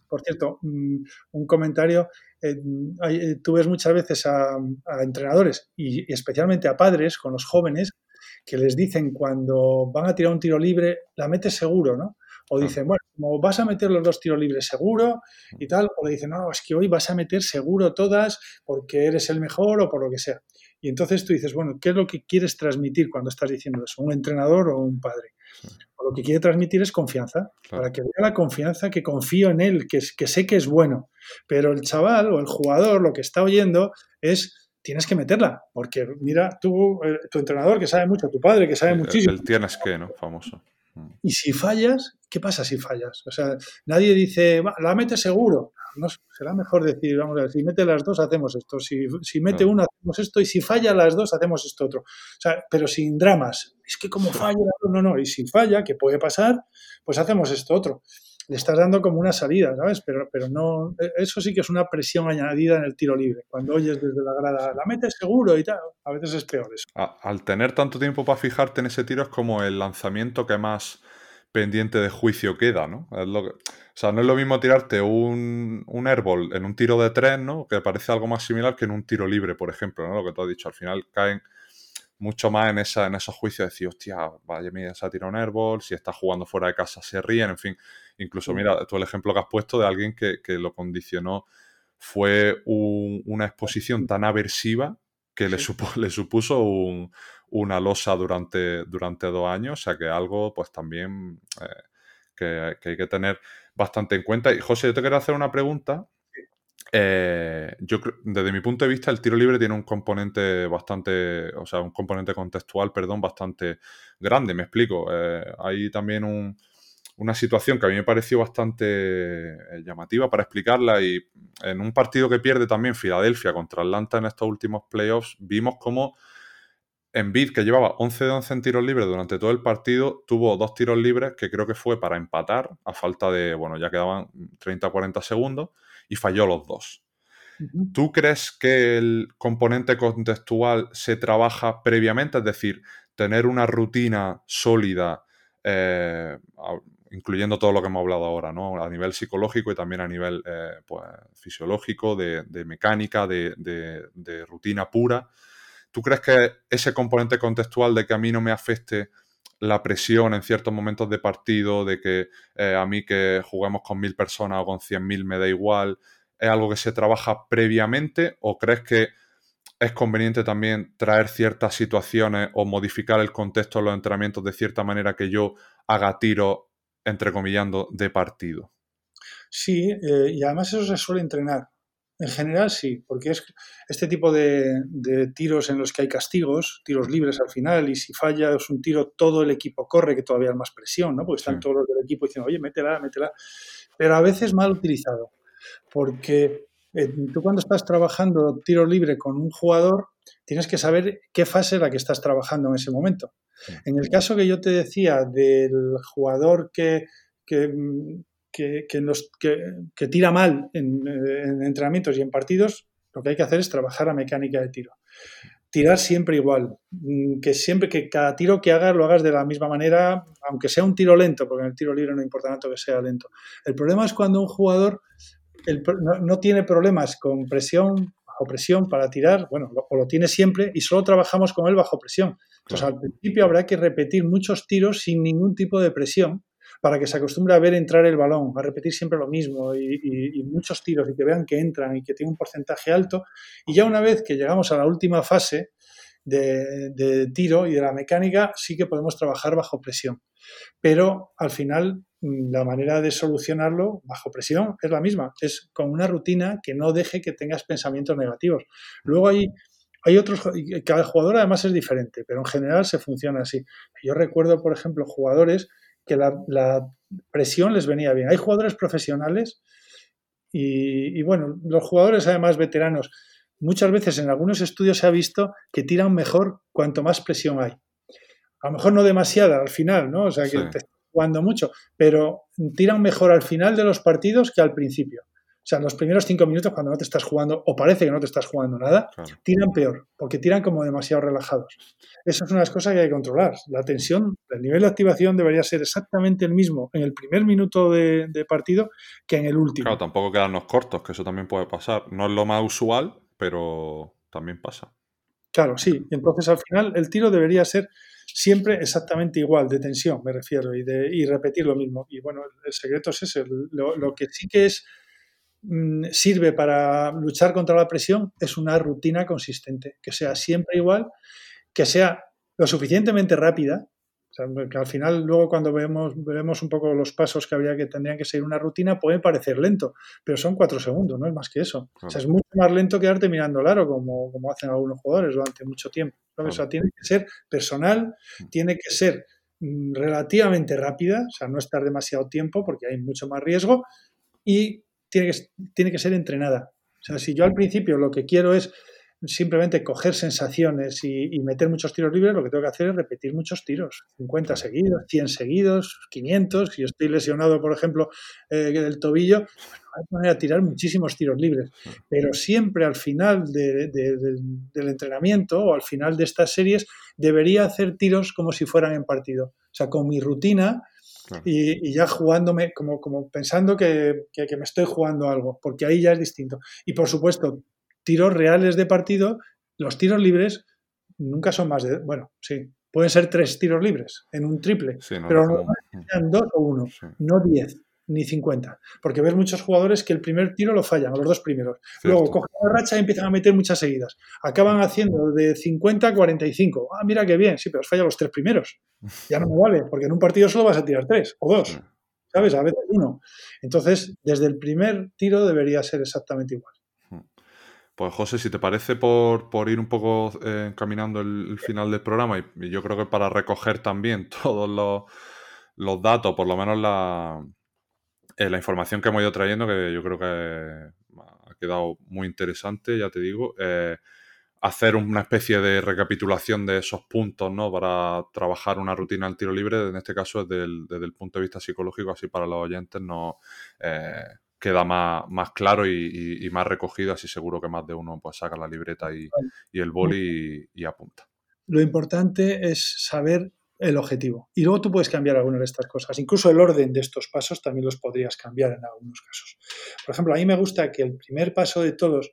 Por cierto, mm, un comentario, eh, eh, tú ves muchas veces a, entrenadores y especialmente a padres con los jóvenes que les dicen cuando van a tirar un tiro libre, la metes seguro, ¿no? O dicen, bueno, como vas a meter los dos tiros libres seguro y tal, o le dicen, no, es que hoy vas a meter seguro todas porque eres el mejor o por lo que sea. Y entonces tú dices, bueno, ¿qué es lo que quieres transmitir cuando estás diciendo eso? ¿Un entrenador o un padre? O lo que quiere transmitir es confianza, para que vea la confianza, que confío en él, que, que sé que es bueno. Pero el chaval o el jugador lo que está oyendo es tienes que meterla, porque mira, tú, eh, tu entrenador que sabe mucho, tu padre que sabe muchísimo. El tienes que, ¿no? Famoso. Mm. Y si fallas, ¿qué pasa si fallas? O sea, nadie dice, la mete seguro. No, será mejor decir, vamos a ver, si mete las dos, hacemos esto. Si, si mete una, hacemos esto. Y si falla las dos, hacemos esto otro. O sea, pero sin dramas. Es que como falla, no, no. Y si falla, que puede pasar, pues hacemos esto otro. Le estás dando como una salida, ¿sabes? Pero, pero no, eso sí que es una presión añadida en el tiro libre. Cuando oyes desde la grada, la metes seguro y tal, a veces es peor eso. Al tener tanto tiempo para fijarte en ese tiro es como el lanzamiento que más pendiente de juicio queda, ¿no? o sea, no es lo mismo tirarte un, un airball en un tiro de tres, ¿no? Que parece algo más similar que en un tiro libre, por ejemplo, ¿no? Lo que tú has dicho, al final caen mucho más en, esa, en esos juicios de decir, hostia, vaya, mira, se ha tirado un airball, si está jugando fuera de casa se ríen, en fin. Incluso, mira, tú el ejemplo que has puesto de alguien que, lo condicionó fue una exposición tan aversiva que le, le supuso una losa durante, durante dos años, o sea que algo pues también eh, que, que, hay que tener bastante en cuenta. Y José, yo te quería hacer una pregunta eh, yo desde mi punto de vista, el tiro libre tiene un componente bastante, o sea, un componente contextual, perdón, bastante grande. Me explico. Eh, hay también una situación que a mí me pareció bastante eh, llamativa para explicarla y en un partido que pierde también Filadelfia contra Atlanta en estos últimos playoffs, vimos como Embiid, que llevaba 11 de 11 en tiros libres durante todo el partido, tuvo dos tiros libres que creo que fue para empatar a falta de, bueno, ya quedaban 30 40 segundos y falló los dos. ¿Tú crees que el componente contextual se trabaja previamente? Es decir, tener una rutina sólida, eh, incluyendo todo lo que hemos hablado ahora, ¿no? A nivel psicológico y también a nivel eh, pues, fisiológico, de, mecánica, de, rutina pura. ¿Tú crees que ese componente contextual de que a mí no me afecte la presión en ciertos momentos de partido, de que eh, a mí que juguemos con mil personas o con cien mil me da igual, es algo que se trabaja previamente o crees que es conveniente también traer ciertas situaciones o modificar el contexto de los entrenamientos de cierta manera que yo haga tiro, entrecomillando, de partido? Sí, eh, y además eso se suele entrenar. En general sí, porque es este tipo de, tiros en los que hay castigos, tiros libres al final, y si fallas un tiro, todo el equipo corre, que todavía hay más presión, ¿no? Porque están todos los del equipo diciendo, oye, métela, métela. Pero a veces mal utilizado, porque eh, tú cuando estás trabajando tiro libre con un jugador, tienes que saber qué fase es la que estás trabajando en ese momento. En el caso que yo te decía del jugador que, que que, tira mal en, entrenamientos y en partidos, lo que hay que hacer es trabajar la mecánica de tiro. Tirar siempre igual, mm, que siempre que cada tiro que hagas lo hagas de la misma manera, aunque sea un tiro lento, porque en el tiro libre no importa tanto que sea lento. El problema es cuando un jugador no, tiene problemas con presión, bajo presión para tirar, bueno, o lo tiene siempre y solo trabajamos con él bajo presión. Entonces, al principio habrá que repetir muchos tiros sin ningún tipo de presión para que se acostumbre a ver entrar el balón, a repetir siempre lo mismo y, muchos tiros y que vean que entran y que tiene un porcentaje alto. Y ya una vez que llegamos a la última fase de, tiro y de la mecánica, sí que podemos trabajar bajo presión. Pero al final la manera de solucionarlo bajo presión es la misma, es con una rutina que no deje que tengas pensamientos negativos. Luego hay, hay otros, cada jugador además es diferente, pero en general se funciona así. Yo recuerdo, por ejemplo, jugadores que la, presión les venía bien. Hay jugadores profesionales y, bueno, los jugadores además veteranos, muchas veces en algunos estudios se ha visto que tiran mejor cuanto más presión hay. A lo mejor no demasiada al final, ¿no? O sea, que jugando mucho, pero tiran mejor al final de los partidos que al principio. O sea, en los primeros cinco minutos, cuando no te estás jugando, o parece que no te estás jugando nada, tiran peor, porque tiran como demasiado relajados. Eso es una de las cosas que hay que controlar. La tensión, el nivel de activación debería ser exactamente el mismo en el primer minuto de, partido que en el último. Claro, tampoco quedarnos cortos, que eso también puede pasar. No es lo más usual, pero también pasa. Claro, sí. Entonces, al final, el tiro debería ser siempre exactamente igual, de tensión, me refiero, y, de, y repetir lo mismo. Y bueno, el, secreto es ese. lo que sí que es Mm, sirve para luchar contra la presión es una rutina consistente, que sea siempre igual, que sea lo suficientemente rápida, que al final luego cuando vemos, veremos un poco los pasos que habría que tendrían que seguir una rutina, puede parecer lento, pero son cuatro segundos, no es más que eso. O sea, es mucho más lento quedarte mirando largo, como, como hacen algunos jugadores durante mucho tiempo. O sea, tiene que ser personal, mm. tiene que ser mm, relativamente rápida, o sea, no estar demasiado tiempo porque hay mucho más riesgo y tiene que, tiene que ser entrenada. O sea, si yo al principio lo que quiero es simplemente coger sensaciones y, meter muchos tiros libres, lo que tengo que hacer es repetir muchos tiros, 50 seguidos, 100 seguidos, 500, si estoy lesionado, por ejemplo, eh, del tobillo, voy a tirar muchísimos tiros libres, pero siempre al final del entrenamiento o al final de estas series debería hacer tiros como si fueran en partido, o sea, con mi rutina. Y, ya jugándome, como, como pensando que, que me estoy jugando algo, porque ahí ya es distinto. Y por supuesto, tiros reales de partido, los tiros libres nunca son más de, bueno, sí, pueden ser tres tiros libres en un triple, pero normalmente sean dos o uno, no diez ni cincuenta, porque ves muchos jugadores que el primer tiro lo fallan, los dos primeros. Luego cogen la racha y empiezan a meter muchas seguidas. Acaban haciendo de 50 a 45. Ah, mira qué bien, sí, pero has fallado los tres primeros. Ya no me vale, porque en un partido solo vas a tirar tres o dos, ¿sabes? A veces uno. Entonces, desde el primer tiro debería ser exactamente igual. Pues José, si te parece por, ir un poco eh, encaminando el, final del programa y, yo creo que para recoger también todos los, datos, por lo menos la, eh, la, información que hemos ido trayendo, que yo creo que ha quedado muy interesante, ya te digo, eh, hacer una especie de recapitulación de esos puntos, ¿no? Para trabajar una rutina al tiro libre, en este caso desde el, punto de vista psicológico, así para los oyentes no queda más, más claro y, más recogido, así seguro que más de uno pues saca la libreta y, el boli y, apunta. Lo importante es saber el objetivo. Y luego tú puedes cambiar algunas de estas cosas. Incluso el orden de estos pasos también los podrías cambiar en algunos casos. Por ejemplo, a mí me gusta que el primer paso de todos,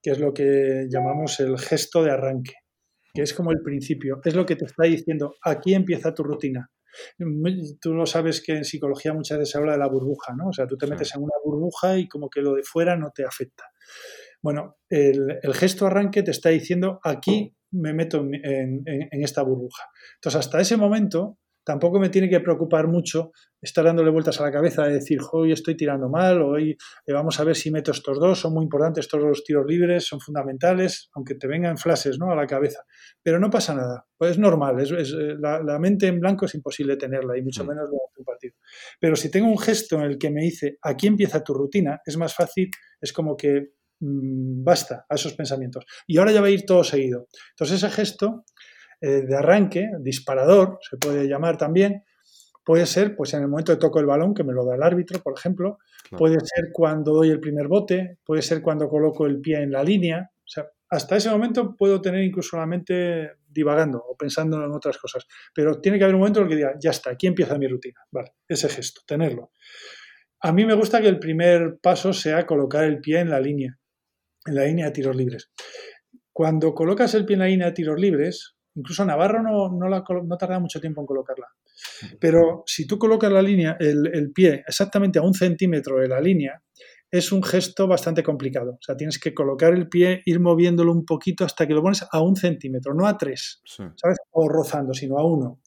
que es lo que llamamos el gesto de arranque, que es como el principio, es lo que te está diciendo, aquí empieza tu rutina. Tú lo sabes que en psicología muchas veces se habla de la burbuja, ¿no? O sea, tú te metes en una burbuja y como que lo de fuera no te afecta. Bueno, el, gesto arranque te está diciendo aquí me meto en, esta burbuja. Entonces, hasta ese momento, tampoco me tiene que preocupar mucho estar dándole vueltas a la cabeza de decir, hoy estoy tirando mal, hoy eh, vamos a ver si meto estos dos, son muy importantes estos dos tiros libres, son fundamentales, aunque te vengan flashes ¿no? a la cabeza. Pero no pasa nada, pues es normal, es, eh, la, mente en blanco es imposible tenerla y mucho mm. menos durante un partido. Pero si tengo un gesto en el que me dice, aquí empieza tu rutina, es más fácil, es como que mm, basta a esos pensamientos. Y ahora ya va a ir todo seguido. Entonces ese gesto eh, de arranque, disparador, se puede llamar también, puede ser pues en el momento de toco el balón, que me lo da el árbitro, por ejemplo, puede ser cuando doy el primer bote, puede ser cuando coloco el pie en la línea, o sea, hasta ese momento puedo tener incluso la mente divagando o pensando en otras cosas, pero tiene que haber un momento en el que diga, ya está, aquí empieza mi rutina, vale, ese gesto, tenerlo. A mí me gusta que el primer paso sea colocar el pie en la línea, en la línea de tiros libres. Cuando colocas el pie en la línea de tiros libres, Incluso Navarro no, no, la, no tarda mucho tiempo en colocarla. Pero si tú colocas la línea, el, pie exactamente a un centímetro de la línea, es un gesto bastante complicado. O sea, tienes que colocar el pie, ir moviéndolo un poquito hasta que lo pones a un centímetro, no a tres, ¿sabes? O rozando, sino a uno.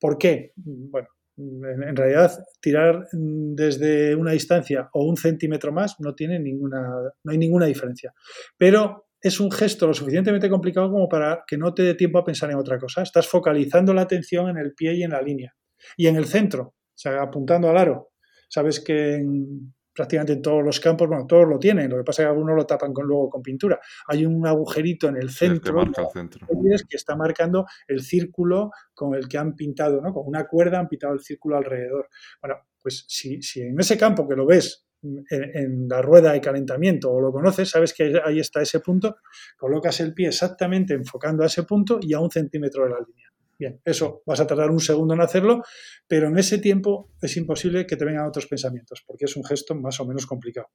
¿Por qué? Bueno, en, realidad tirar desde una distancia o un centímetro más no tiene ninguna, no hay ninguna diferencia. Pero es un gesto lo suficientemente complicado como para que no te dé tiempo a pensar en otra cosa. Estás focalizando la atención en el pie y en la línea. Y en el centro, o sea, apuntando al aro. Sabes que en, prácticamente en todos los campos, bueno, todos lo tienen, lo que pasa es que algunos lo tapan con, luego con pintura. Hay un agujerito en el centro, que está marcando el círculo con el que han pintado, ¿no? Con una cuerda han pintado el círculo alrededor. Bueno, pues si, si en ese campo que lo ves en, la rueda de calentamiento o lo conoces, sabes que ahí está ese punto, colocas el pie exactamente enfocando a ese punto y a un centímetro de la línea. Bien, eso vas a tardar un segundo en hacerlo, pero en ese tiempo es imposible que te vengan otros pensamientos, porque es un gesto más o menos complicado.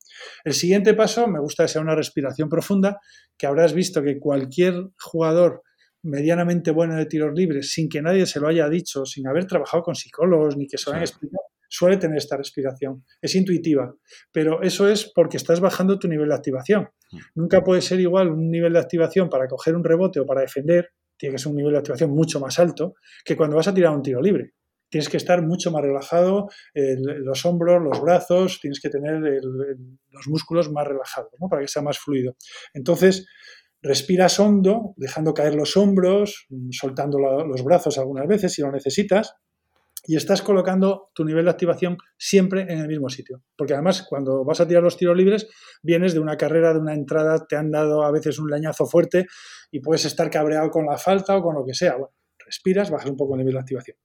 El siguiente paso me gusta que sea una respiración profunda, que habrás visto que cualquier jugador medianamente bueno de tiros libres, sin que nadie se lo haya dicho, sin haber trabajado con psicólogos ni que se lo hayan explicado, suele tener esta respiración. Es intuitiva, pero eso es porque estás bajando tu nivel de activación. Mm. Nunca puede ser igual un nivel de activación para coger un rebote o para defender, tiene que ser un nivel de activación mucho más alto que cuando vas a tirar un tiro libre. Tienes que estar mucho más relajado, los hombros, los brazos, tienes que tener los músculos más relajados para que sea más fluido. Entonces, respiras hondo, dejando caer los hombros, soltando los brazos algunas veces si lo necesitas, y estás colocando tu nivel de activación siempre en el mismo sitio. Porque además, cuando vas a tirar los tiros libres, vienes de una carrera, de una entrada, te han dado a veces un leñazo fuerte y puedes estar cabreado con la falta o con lo que sea. Bueno, respiras, bajas un poco el nivel de activación.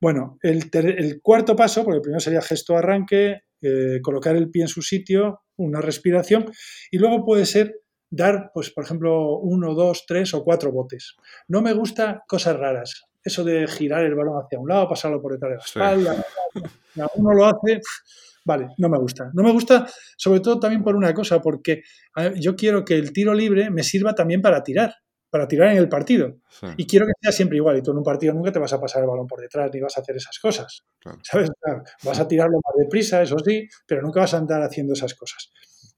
Bueno, el, cuarto paso, porque el primero sería gesto arranque, eh, colocar el pie en su sitio, una respiración, y luego puede ser dar, pues, por ejemplo, uno, dos, tres o cuatro botes. No me gusta cosas raras eso de girar el balón hacia un lado, pasarlo por detrás de la espalda, uno lo hace, vale, no me gusta. No me gusta sobre todo también por una cosa, porque yo quiero que el tiro libre me sirva también para tirar, para tirar en el partido. Y quiero que sea siempre igual. Y tú en un partido nunca te vas a pasar el balón por detrás ni vas a hacer esas cosas. ¿Sabes? vas a tirarlo más deprisa, eso sí, pero nunca vas a andar haciendo esas cosas.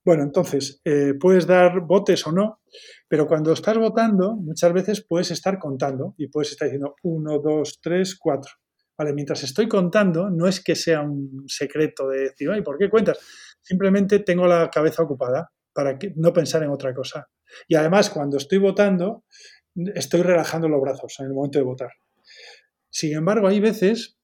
Bueno, entonces, eh, puedes dar botes o no, pero cuando estás votando, muchas veces puedes estar contando y puedes estar diciendo 1, 2, 3, 4. Vale, mientras estoy contando, no es que sea un secreto de decir, ¿por qué cuentas? Simplemente tengo la cabeza ocupada para que, no pensar en otra cosa. Y además, cuando estoy votando, estoy relajando los brazos en el momento de votar. Sin embargo, hay veces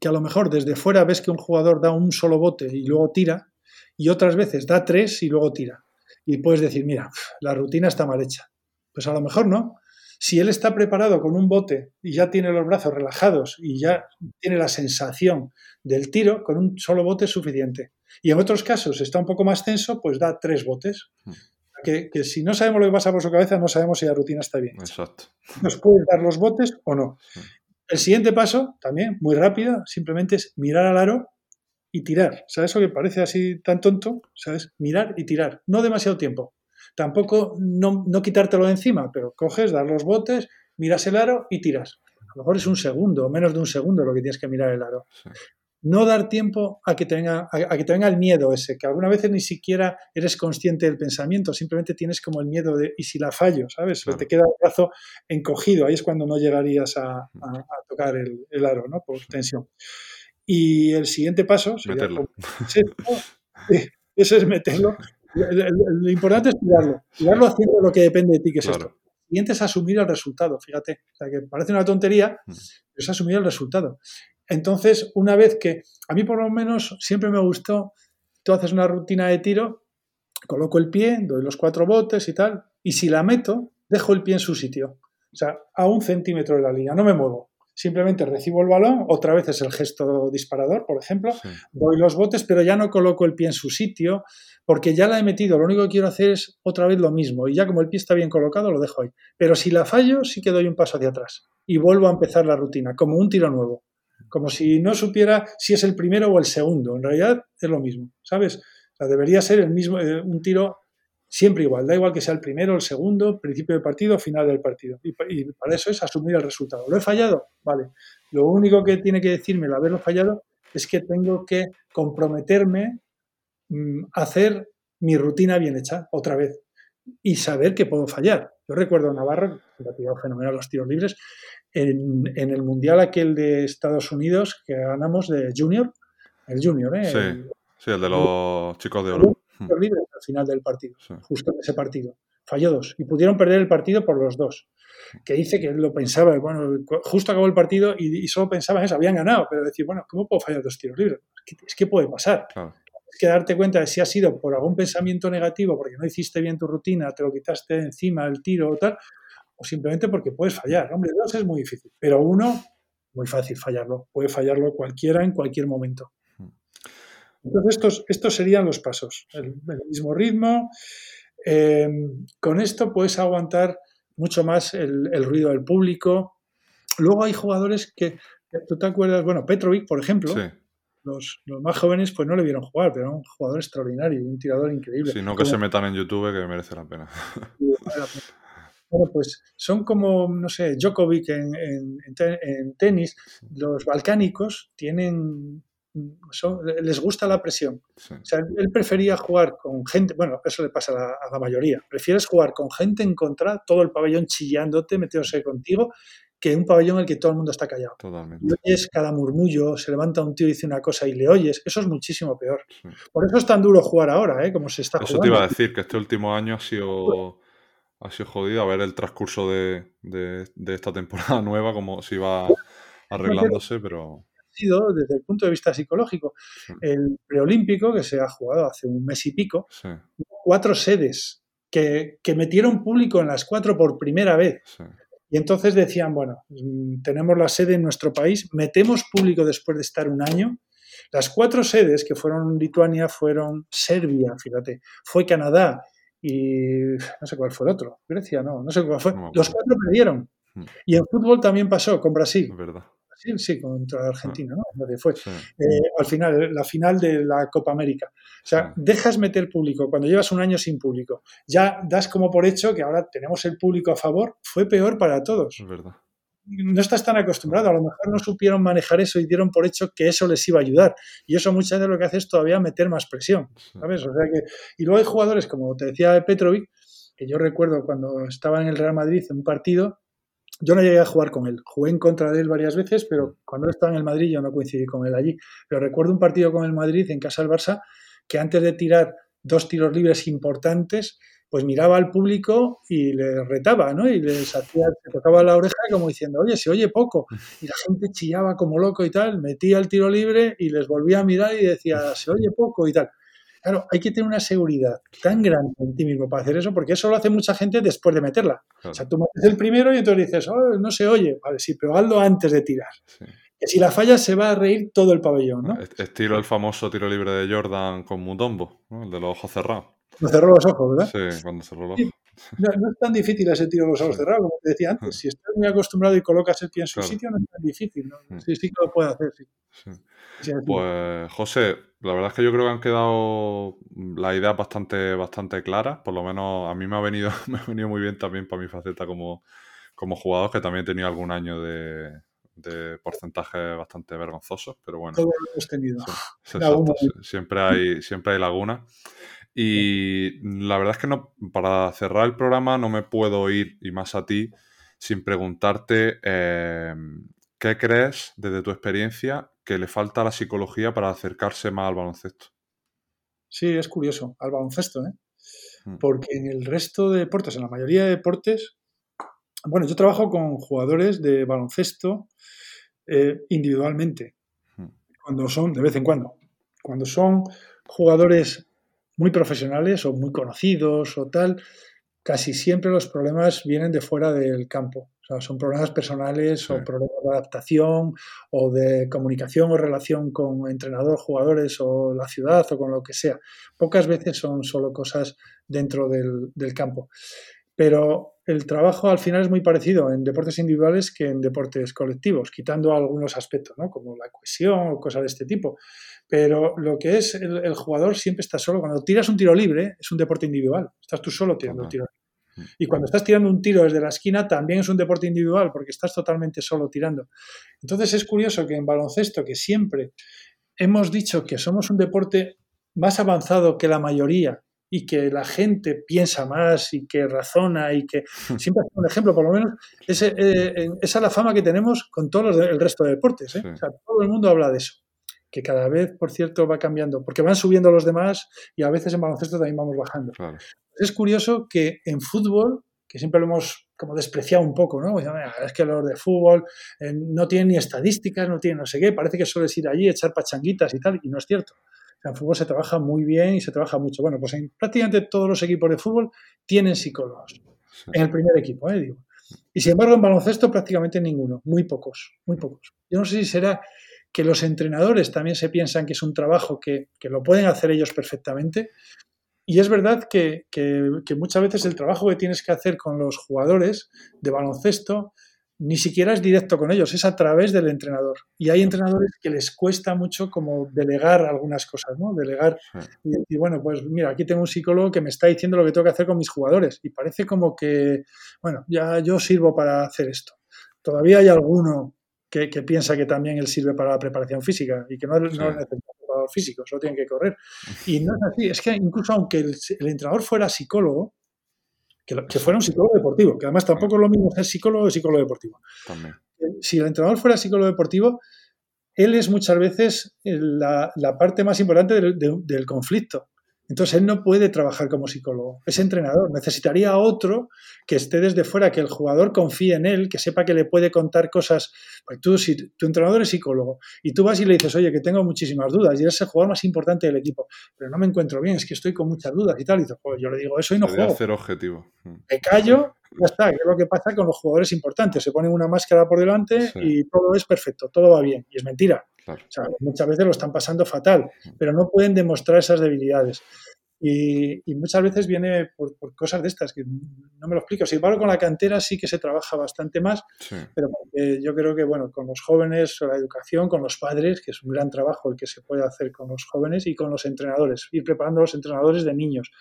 que a lo mejor desde fuera ves que un jugador da un solo bote y luego tira, y otras veces da tres y luego tira. Y puedes decir, mira, la rutina está mal hecha. Pues a lo mejor no. Si él está preparado con un bote y ya tiene los brazos relajados y ya tiene la sensación del tiro, con un solo bote es suficiente. Y en otros casos está un poco más tenso, pues da tres botes. Hmm. Que, si no sabemos lo que pasa por su cabeza, no sabemos si la rutina está bien. Exacto. Nos puede dar los botes o no. Hmm. El siguiente paso, también muy rápido, simplemente es mirar al aro y tirar. ¿Sabes eso que parece así tan tonto? ¿Sabes? Mirar y tirar. No demasiado tiempo. Tampoco no, no quitártelo de encima, pero coges, das los botes, miras el aro y tiras. A lo mejor es un segundo, menos de un segundo lo que tienes que mirar el aro. No dar tiempo a que, te venga, a, que te venga el miedo ese, que alguna veces ni siquiera eres consciente del pensamiento, simplemente tienes como el miedo de, ¿y si la fallo? ¿Sabes? Te queda el brazo encogido, ahí es cuando no llegarías a, tocar el, el, aro, ¿no? Por tensión. Y el siguiente paso sería meterlo. eso es meterlo. Lo, importante es tirarlo. Tirarlo haciendo lo que depende de ti, que es esto. El siguiente es asumir el resultado, fíjate. O sea, que parece una tontería, mm. pero es asumir el resultado. Entonces, una vez que, a mí por lo menos siempre me gustó, tú haces una rutina de tiro, coloco el pie, doy los cuatro botes y tal, y si la meto, dejo el pie en su sitio. O sea, a un centímetro de la línea, no me muevo simplemente recibo el balón, otra vez es el gesto disparador, por ejemplo, doy los botes, pero ya no coloco el pie en su sitio, porque ya la he metido, lo único que quiero hacer es otra vez lo mismo, y ya como el pie está bien colocado, lo dejo ahí. Pero si la fallo, sí que doy un paso hacia atrás y vuelvo a empezar la rutina, como un tiro nuevo, como si no supiera si es el primero o el segundo, en realidad es lo mismo, ¿sabes? O sea, debería ser el mismo, eh, un tiro Siempre igual, da igual que sea el primero, el segundo, principio del partido, final del partido. Y, para eso es asumir el resultado. ¿Lo he fallado? Vale. Lo único que tiene que decirme el haberlo fallado es que tengo que comprometerme mm, a hacer mi rutina bien hecha otra vez y saber que puedo fallar. Yo recuerdo a Navarro, que ha tirado fenomenal los tiros libres, en, el Mundial aquel de Estados Unidos que ganamos de Junior, el Junior, ¿eh? Sí, sí el de los chicos de oro libres al final del partido, justo en ese partido. Falló dos y pudieron perder el partido por los dos. Que dice que lo pensaba, bueno, justo acabó el partido y, solo pensaba en eso, habían ganado, pero decir, bueno, ¿cómo puedo fallar dos tiros libres? Es que, puede pasar. Es que darte cuenta de si ha sido por algún pensamiento negativo, porque no hiciste bien tu rutina, te lo quitaste encima el tiro o tal, o simplemente porque puedes fallar. Hombre, dos es muy difícil, pero uno, muy fácil fallarlo. Puede fallarlo cualquiera en cualquier momento. Entonces, estos, estos serían los pasos, el, mismo ritmo. Eh, con esto puedes aguantar mucho más el, ruido del público. Luego hay jugadores que, tú te acuerdas, bueno, Petrovic, por ejemplo, los, más jóvenes pues no le vieron jugar, pero era un jugador extraordinario, un tirador increíble. Si no que se metan en YouTube, que merece la pena. Bueno, pues son como, no sé, Djokovic en, en tenis, los balcánicos tienen les gusta la presión. O sea, él prefería jugar con gente, bueno, eso le pasa a la, mayoría, prefieres jugar con gente en contra, todo el pabellón chillándote, metiéndose contigo, que un pabellón en el que todo el mundo está callado. Totalmente. Y oyes cada murmullo, se levanta un tío y dice una cosa y le oyes, eso es muchísimo peor. Por eso es tan duro jugar ahora, ¿eh? Como se está Eso te iba a decir, que este último año ha sido, ha sido jodido a ver el transcurso de, de esta temporada nueva, como se iba arreglándose, pero desde el punto de vista psicológico. El preolímpico, que se ha jugado hace un mes y pico, cuatro sedes que, que, metieron público en las cuatro por primera vez. Y entonces decían, bueno, mm, tenemos la sede en nuestro país, metemos público después de estar un año. Las cuatro sedes que fueron Lituania fueron Serbia, fíjate, fue Canadá y no sé cuál fue el otro, Grecia, no, no sé cuál fue. Los cuatro perdieron. Hmm. Y en fútbol también pasó con Brasil. verdad. Sí, sí, contra Argentina, ¿no? Fue. Eh, al final, la final de la Copa América. O sea, dejas meter público cuando llevas un año sin público. Ya das como por hecho que ahora tenemos el público a favor. Fue peor para todos. Es verdad. No estás tan acostumbrado, a lo mejor no supieron manejar eso y dieron por hecho que eso les iba a ayudar. Y eso muchas veces lo que hace es todavía meter más presión. ¿sabes? O sea que, y luego hay jugadores, como te decía Petrovic, que yo recuerdo cuando estaba en el Real Madrid en un partido, yo no llegué a jugar con él. Jugué en contra de él varias veces, pero cuando él estaba en el Madrid yo no coincidí con él allí. Pero recuerdo un partido con el Madrid en casa del Barça que antes de tirar dos tiros libres importantes, pues miraba al público y le retaba, ¿no? Y les hacía, se tocaba la oreja como diciendo, oye, se oye poco. Y la gente chillaba como loco y tal, metía el tiro libre y les volvía a mirar y decía, se oye poco y tal. Claro, hay que tener una seguridad tan grande en ti mismo para hacer eso, porque eso lo hace mucha gente después de meterla. O sea, tú metes el primero y entonces dices, oh, no se oye. Vale, sí, pero hazlo antes de tirar. Que si la fallas se va a reír todo el pabellón, ¿no? Estilo el famoso tiro libre de Jordan con Mutombo, ¿no? el de los ojos cerrados. No cerró los ojos, ¿verdad? Sí, cuando cerró los ojos. No, es tan difícil ese tiro de los ojos cerrados, como te decía antes. Si estás muy acostumbrado y colocas el pie en su sitio, no es tan difícil. ¿no? Mm. Sí, sí que lo puede hacer, sí. Pues, José, la verdad es que yo creo que han quedado las ideas bastante, bastante claras. Por lo menos a mí me ha venido, me ha venido muy bien también para mi faceta como, como jugador, que también he tenido algún año de, de porcentajes bastante vergonzosos, pero bueno. Todo lo hemos tenido. siempre hay, siempre hay lagunas. Y la verdad es que no, para cerrar el programa no me puedo ir, y más a ti, sin preguntarte eh, qué crees desde tu experiencia que le falta a la psicología para acercarse más al baloncesto. Sí, es curioso, al baloncesto, ¿eh? Mm. Porque en el resto de deportes, en la mayoría de deportes, bueno, yo trabajo con jugadores de baloncesto eh, individualmente, mm. cuando son, de vez en cuando, cuando son jugadores muy profesionales o muy conocidos o tal, casi siempre los problemas vienen de fuera del campo. O sea, son problemas personales o problemas de adaptación o de comunicación o relación con entrenador, jugadores o la ciudad o con lo que sea. Pocas veces son solo cosas dentro del, del campo. Pero el trabajo al final es muy parecido en deportes individuales que en deportes colectivos, quitando algunos aspectos, ¿no? como la cohesión o cosas de este tipo. Pero lo que es el, jugador siempre está solo. Cuando tiras un tiro libre, es un deporte individual. Estás tú solo tirando un tiro mm. Y cuando estás tirando un tiro desde la esquina, también es un deporte individual, porque estás totalmente solo tirando. Entonces es curioso que en baloncesto, que siempre hemos dicho que somos un deporte más avanzado que la mayoría y que la gente piensa más y que razona y que siempre un ejemplo, por lo menos ese, eh, esa es la fama que tenemos con todo el resto de deportes. ¿eh? O sea, todo el mundo habla de eso que cada vez, por cierto, va cambiando, porque van subiendo los demás y a veces en baloncesto también vamos bajando. Es curioso que en fútbol, que siempre lo hemos como despreciado un poco, ¿no? Es que los de fútbol eh, no tienen ni estadísticas, no tienen no sé qué, parece que sueles ir allí, echar pachanguitas y tal, y no es cierto. En fútbol se trabaja muy bien y se trabaja mucho. Bueno, pues en prácticamente todos los equipos de fútbol tienen psicólogos. En el primer equipo, ¿eh? Digo. Y sin embargo, en baloncesto prácticamente ninguno, muy pocos, muy pocos. Yo no sé si será que los entrenadores también se piensan que es un trabajo que, lo pueden hacer ellos perfectamente. Y es verdad que, muchas veces el trabajo que tienes que hacer con los jugadores de baloncesto ni siquiera es directo con ellos, es a través del entrenador. Y hay entrenadores que les cuesta mucho como delegar algunas cosas, ¿no? Delegar y decir, bueno, pues mira, aquí tengo un psicólogo que me está diciendo lo que tengo que hacer con mis jugadores. Y parece como que, bueno, ya yo sirvo para hacer esto. Todavía hay alguno que, piensa que también él sirve para la preparación física y que no, no es necesario preparador físico, solo tienen que correr. Y no es así, es que incluso aunque el, entrenador fuera psicólogo, que, fuera un psicólogo deportivo, que además tampoco es lo mismo ser psicólogo que psicólogo deportivo. Si el entrenador fuera psicólogo deportivo, él es muchas veces la, parte más importante del, del conflicto. Entonces él no puede trabajar como psicólogo, es entrenador. Necesitaría otro que esté desde fuera, que el jugador confíe en él, que sepa que le puede contar cosas. Pues tú, si tu entrenador es psicólogo y tú vas y le dices, oye, que tengo muchísimas dudas y eres el jugador más importante del equipo, pero no me encuentro bien, es que estoy con muchas dudas y tal. Y yo le digo eso y no juego. Hacer objetivo. Mm. Me callo, ya está, que es lo que pasa con los jugadores importantes. Se ponen una máscara por delante y todo es perfecto, todo va bien. Y es mentira muchas veces lo están pasando fatal, pero no pueden demostrar esas debilidades. Y, muchas veces viene por, cosas de estas que no me lo explico. Sin embargo, con la cantera sí que se trabaja bastante más, pero yo creo que bueno, con los jóvenes, la educación, con los padres, que es un gran trabajo el que se puede hacer con los jóvenes y con los entrenadores, ir preparando a los entrenadores de niños.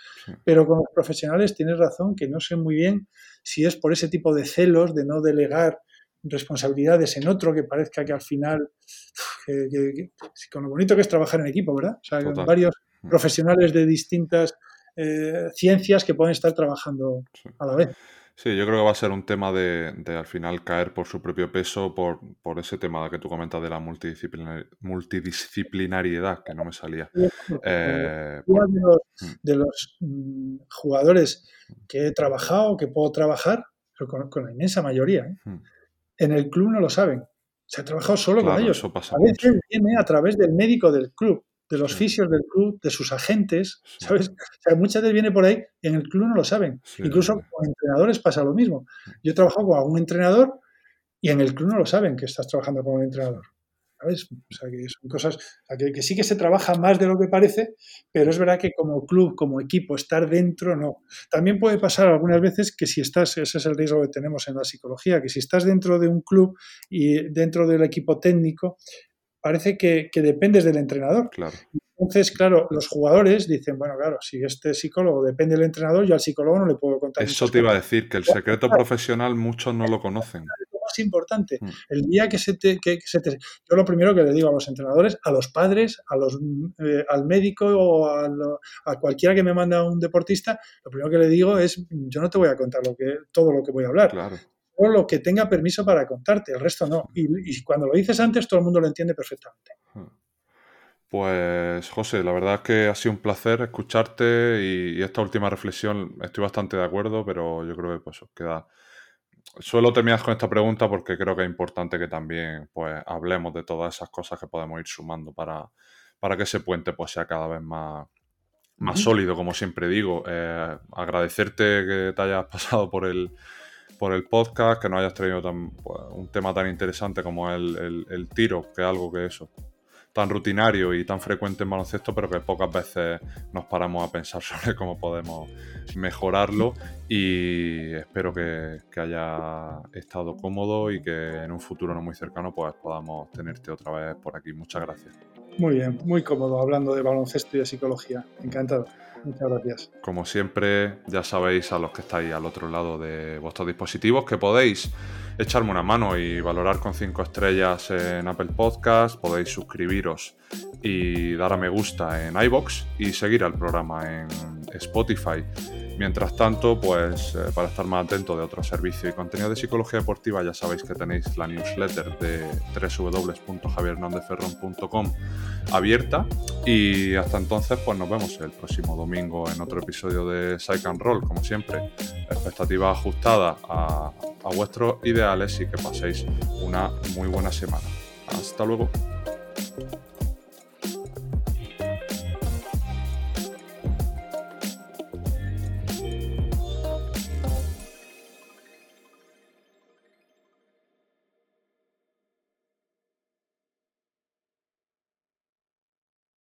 Pero con los profesionales tienes razón que no sé muy bien si es por ese tipo de celos de no delegar responsabilidades en otro que parezca que al final, con lo bonito que es trabajar en equipo, ¿verdad? O sea, con varios mm. profesionales de distintas eh, ciencias que pueden estar trabajando a la vez. Sí, yo creo que va a ser un tema de, al final caer por su propio peso, por, por ese tema que tú comentas de la multidisciplinariedad, que no me salía. Eh, Uno de los, mm. Mm, jugadores que he trabajado, que puedo trabajar, con, con la inmensa mayoría, ¿eh? En el club no lo saben. Se ha trabajado solo con ellos. a veces viene a través del médico del club, de los fisios del club, de sus agentes, ¿sabes? O sea, muchas veces viene por ahí, en el club no lo saben. Incluso con entrenadores pasa lo mismo. Yo he trabajado con algún entrenador y en el club no lo saben que estás trabajando con un entrenador. ¿Sabes? Que son cosas que, sí que se trabaja más de lo que parece, pero es verdad que como club, como equipo, estar dentro, no. También puede pasar algunas veces que si estás, ese es el riesgo que tenemos en la psicología, que si estás dentro de un club y dentro del equipo técnico, parece que, dependes del entrenador. Claro. Entonces, claro, los jugadores dicen, bueno, claro, si este psicólogo depende del entrenador, yo al psicólogo no le puedo contar. Eso te iba a decir, que el secreto profesional muchos no lo conocen importante. Mm. El día que se, te, que se te... Yo lo primero que le digo a los entrenadores, a los padres, a los, eh, al médico o a, cualquiera que me manda un deportista, lo primero que le digo es, yo no te voy a contar lo que, todo lo que voy a hablar. Claro. O lo que tenga permiso para contarte, el resto no. Y, y cuando lo dices antes, todo el mundo lo entiende perfectamente. Pues José, la verdad es que ha sido un placer escucharte y, esta última reflexión estoy bastante de acuerdo, pero yo creo que pues queda suelo terminar con esta pregunta porque creo que es importante que también pues, hablemos de todas esas cosas que podemos ir sumando para, para que ese puente pues, sea cada vez más, más sólido, como siempre digo. Eh, agradecerte que te hayas pasado por el, por el podcast, que nos hayas traído pues, un tema tan interesante como el, el, tiro, que es algo que eso tan rutinario y tan frecuente en baloncesto, pero que pocas veces nos paramos a pensar sobre cómo podemos mejorarlo y espero que, haya estado cómodo y que en un futuro no muy cercano pues podamos tenerte otra vez por aquí. Muchas gracias. Muy bien, muy cómodo hablando de baloncesto y de psicología. Encantado. Muchas gracias. Como siempre, ya sabéis a los que estáis al otro lado de vuestros dispositivos que podéis echarme una mano y valorar con 5 estrellas en Apple Podcast, podéis suscribiros y dar a me gusta en iBox y seguir al programa en Spotify. Mientras tanto, pues eh, para estar más atento de otro servicio y contenido de psicología deportiva, ya sabéis que tenéis la newsletter de www.javiernándezferron.com abierta. Y hasta entonces, pues nos vemos el próximo domingo en otro episodio de Psych and Roll, como siempre. Expectativa ajustada a, a vuestros ideales y que paséis una muy buena semana. Hasta luego.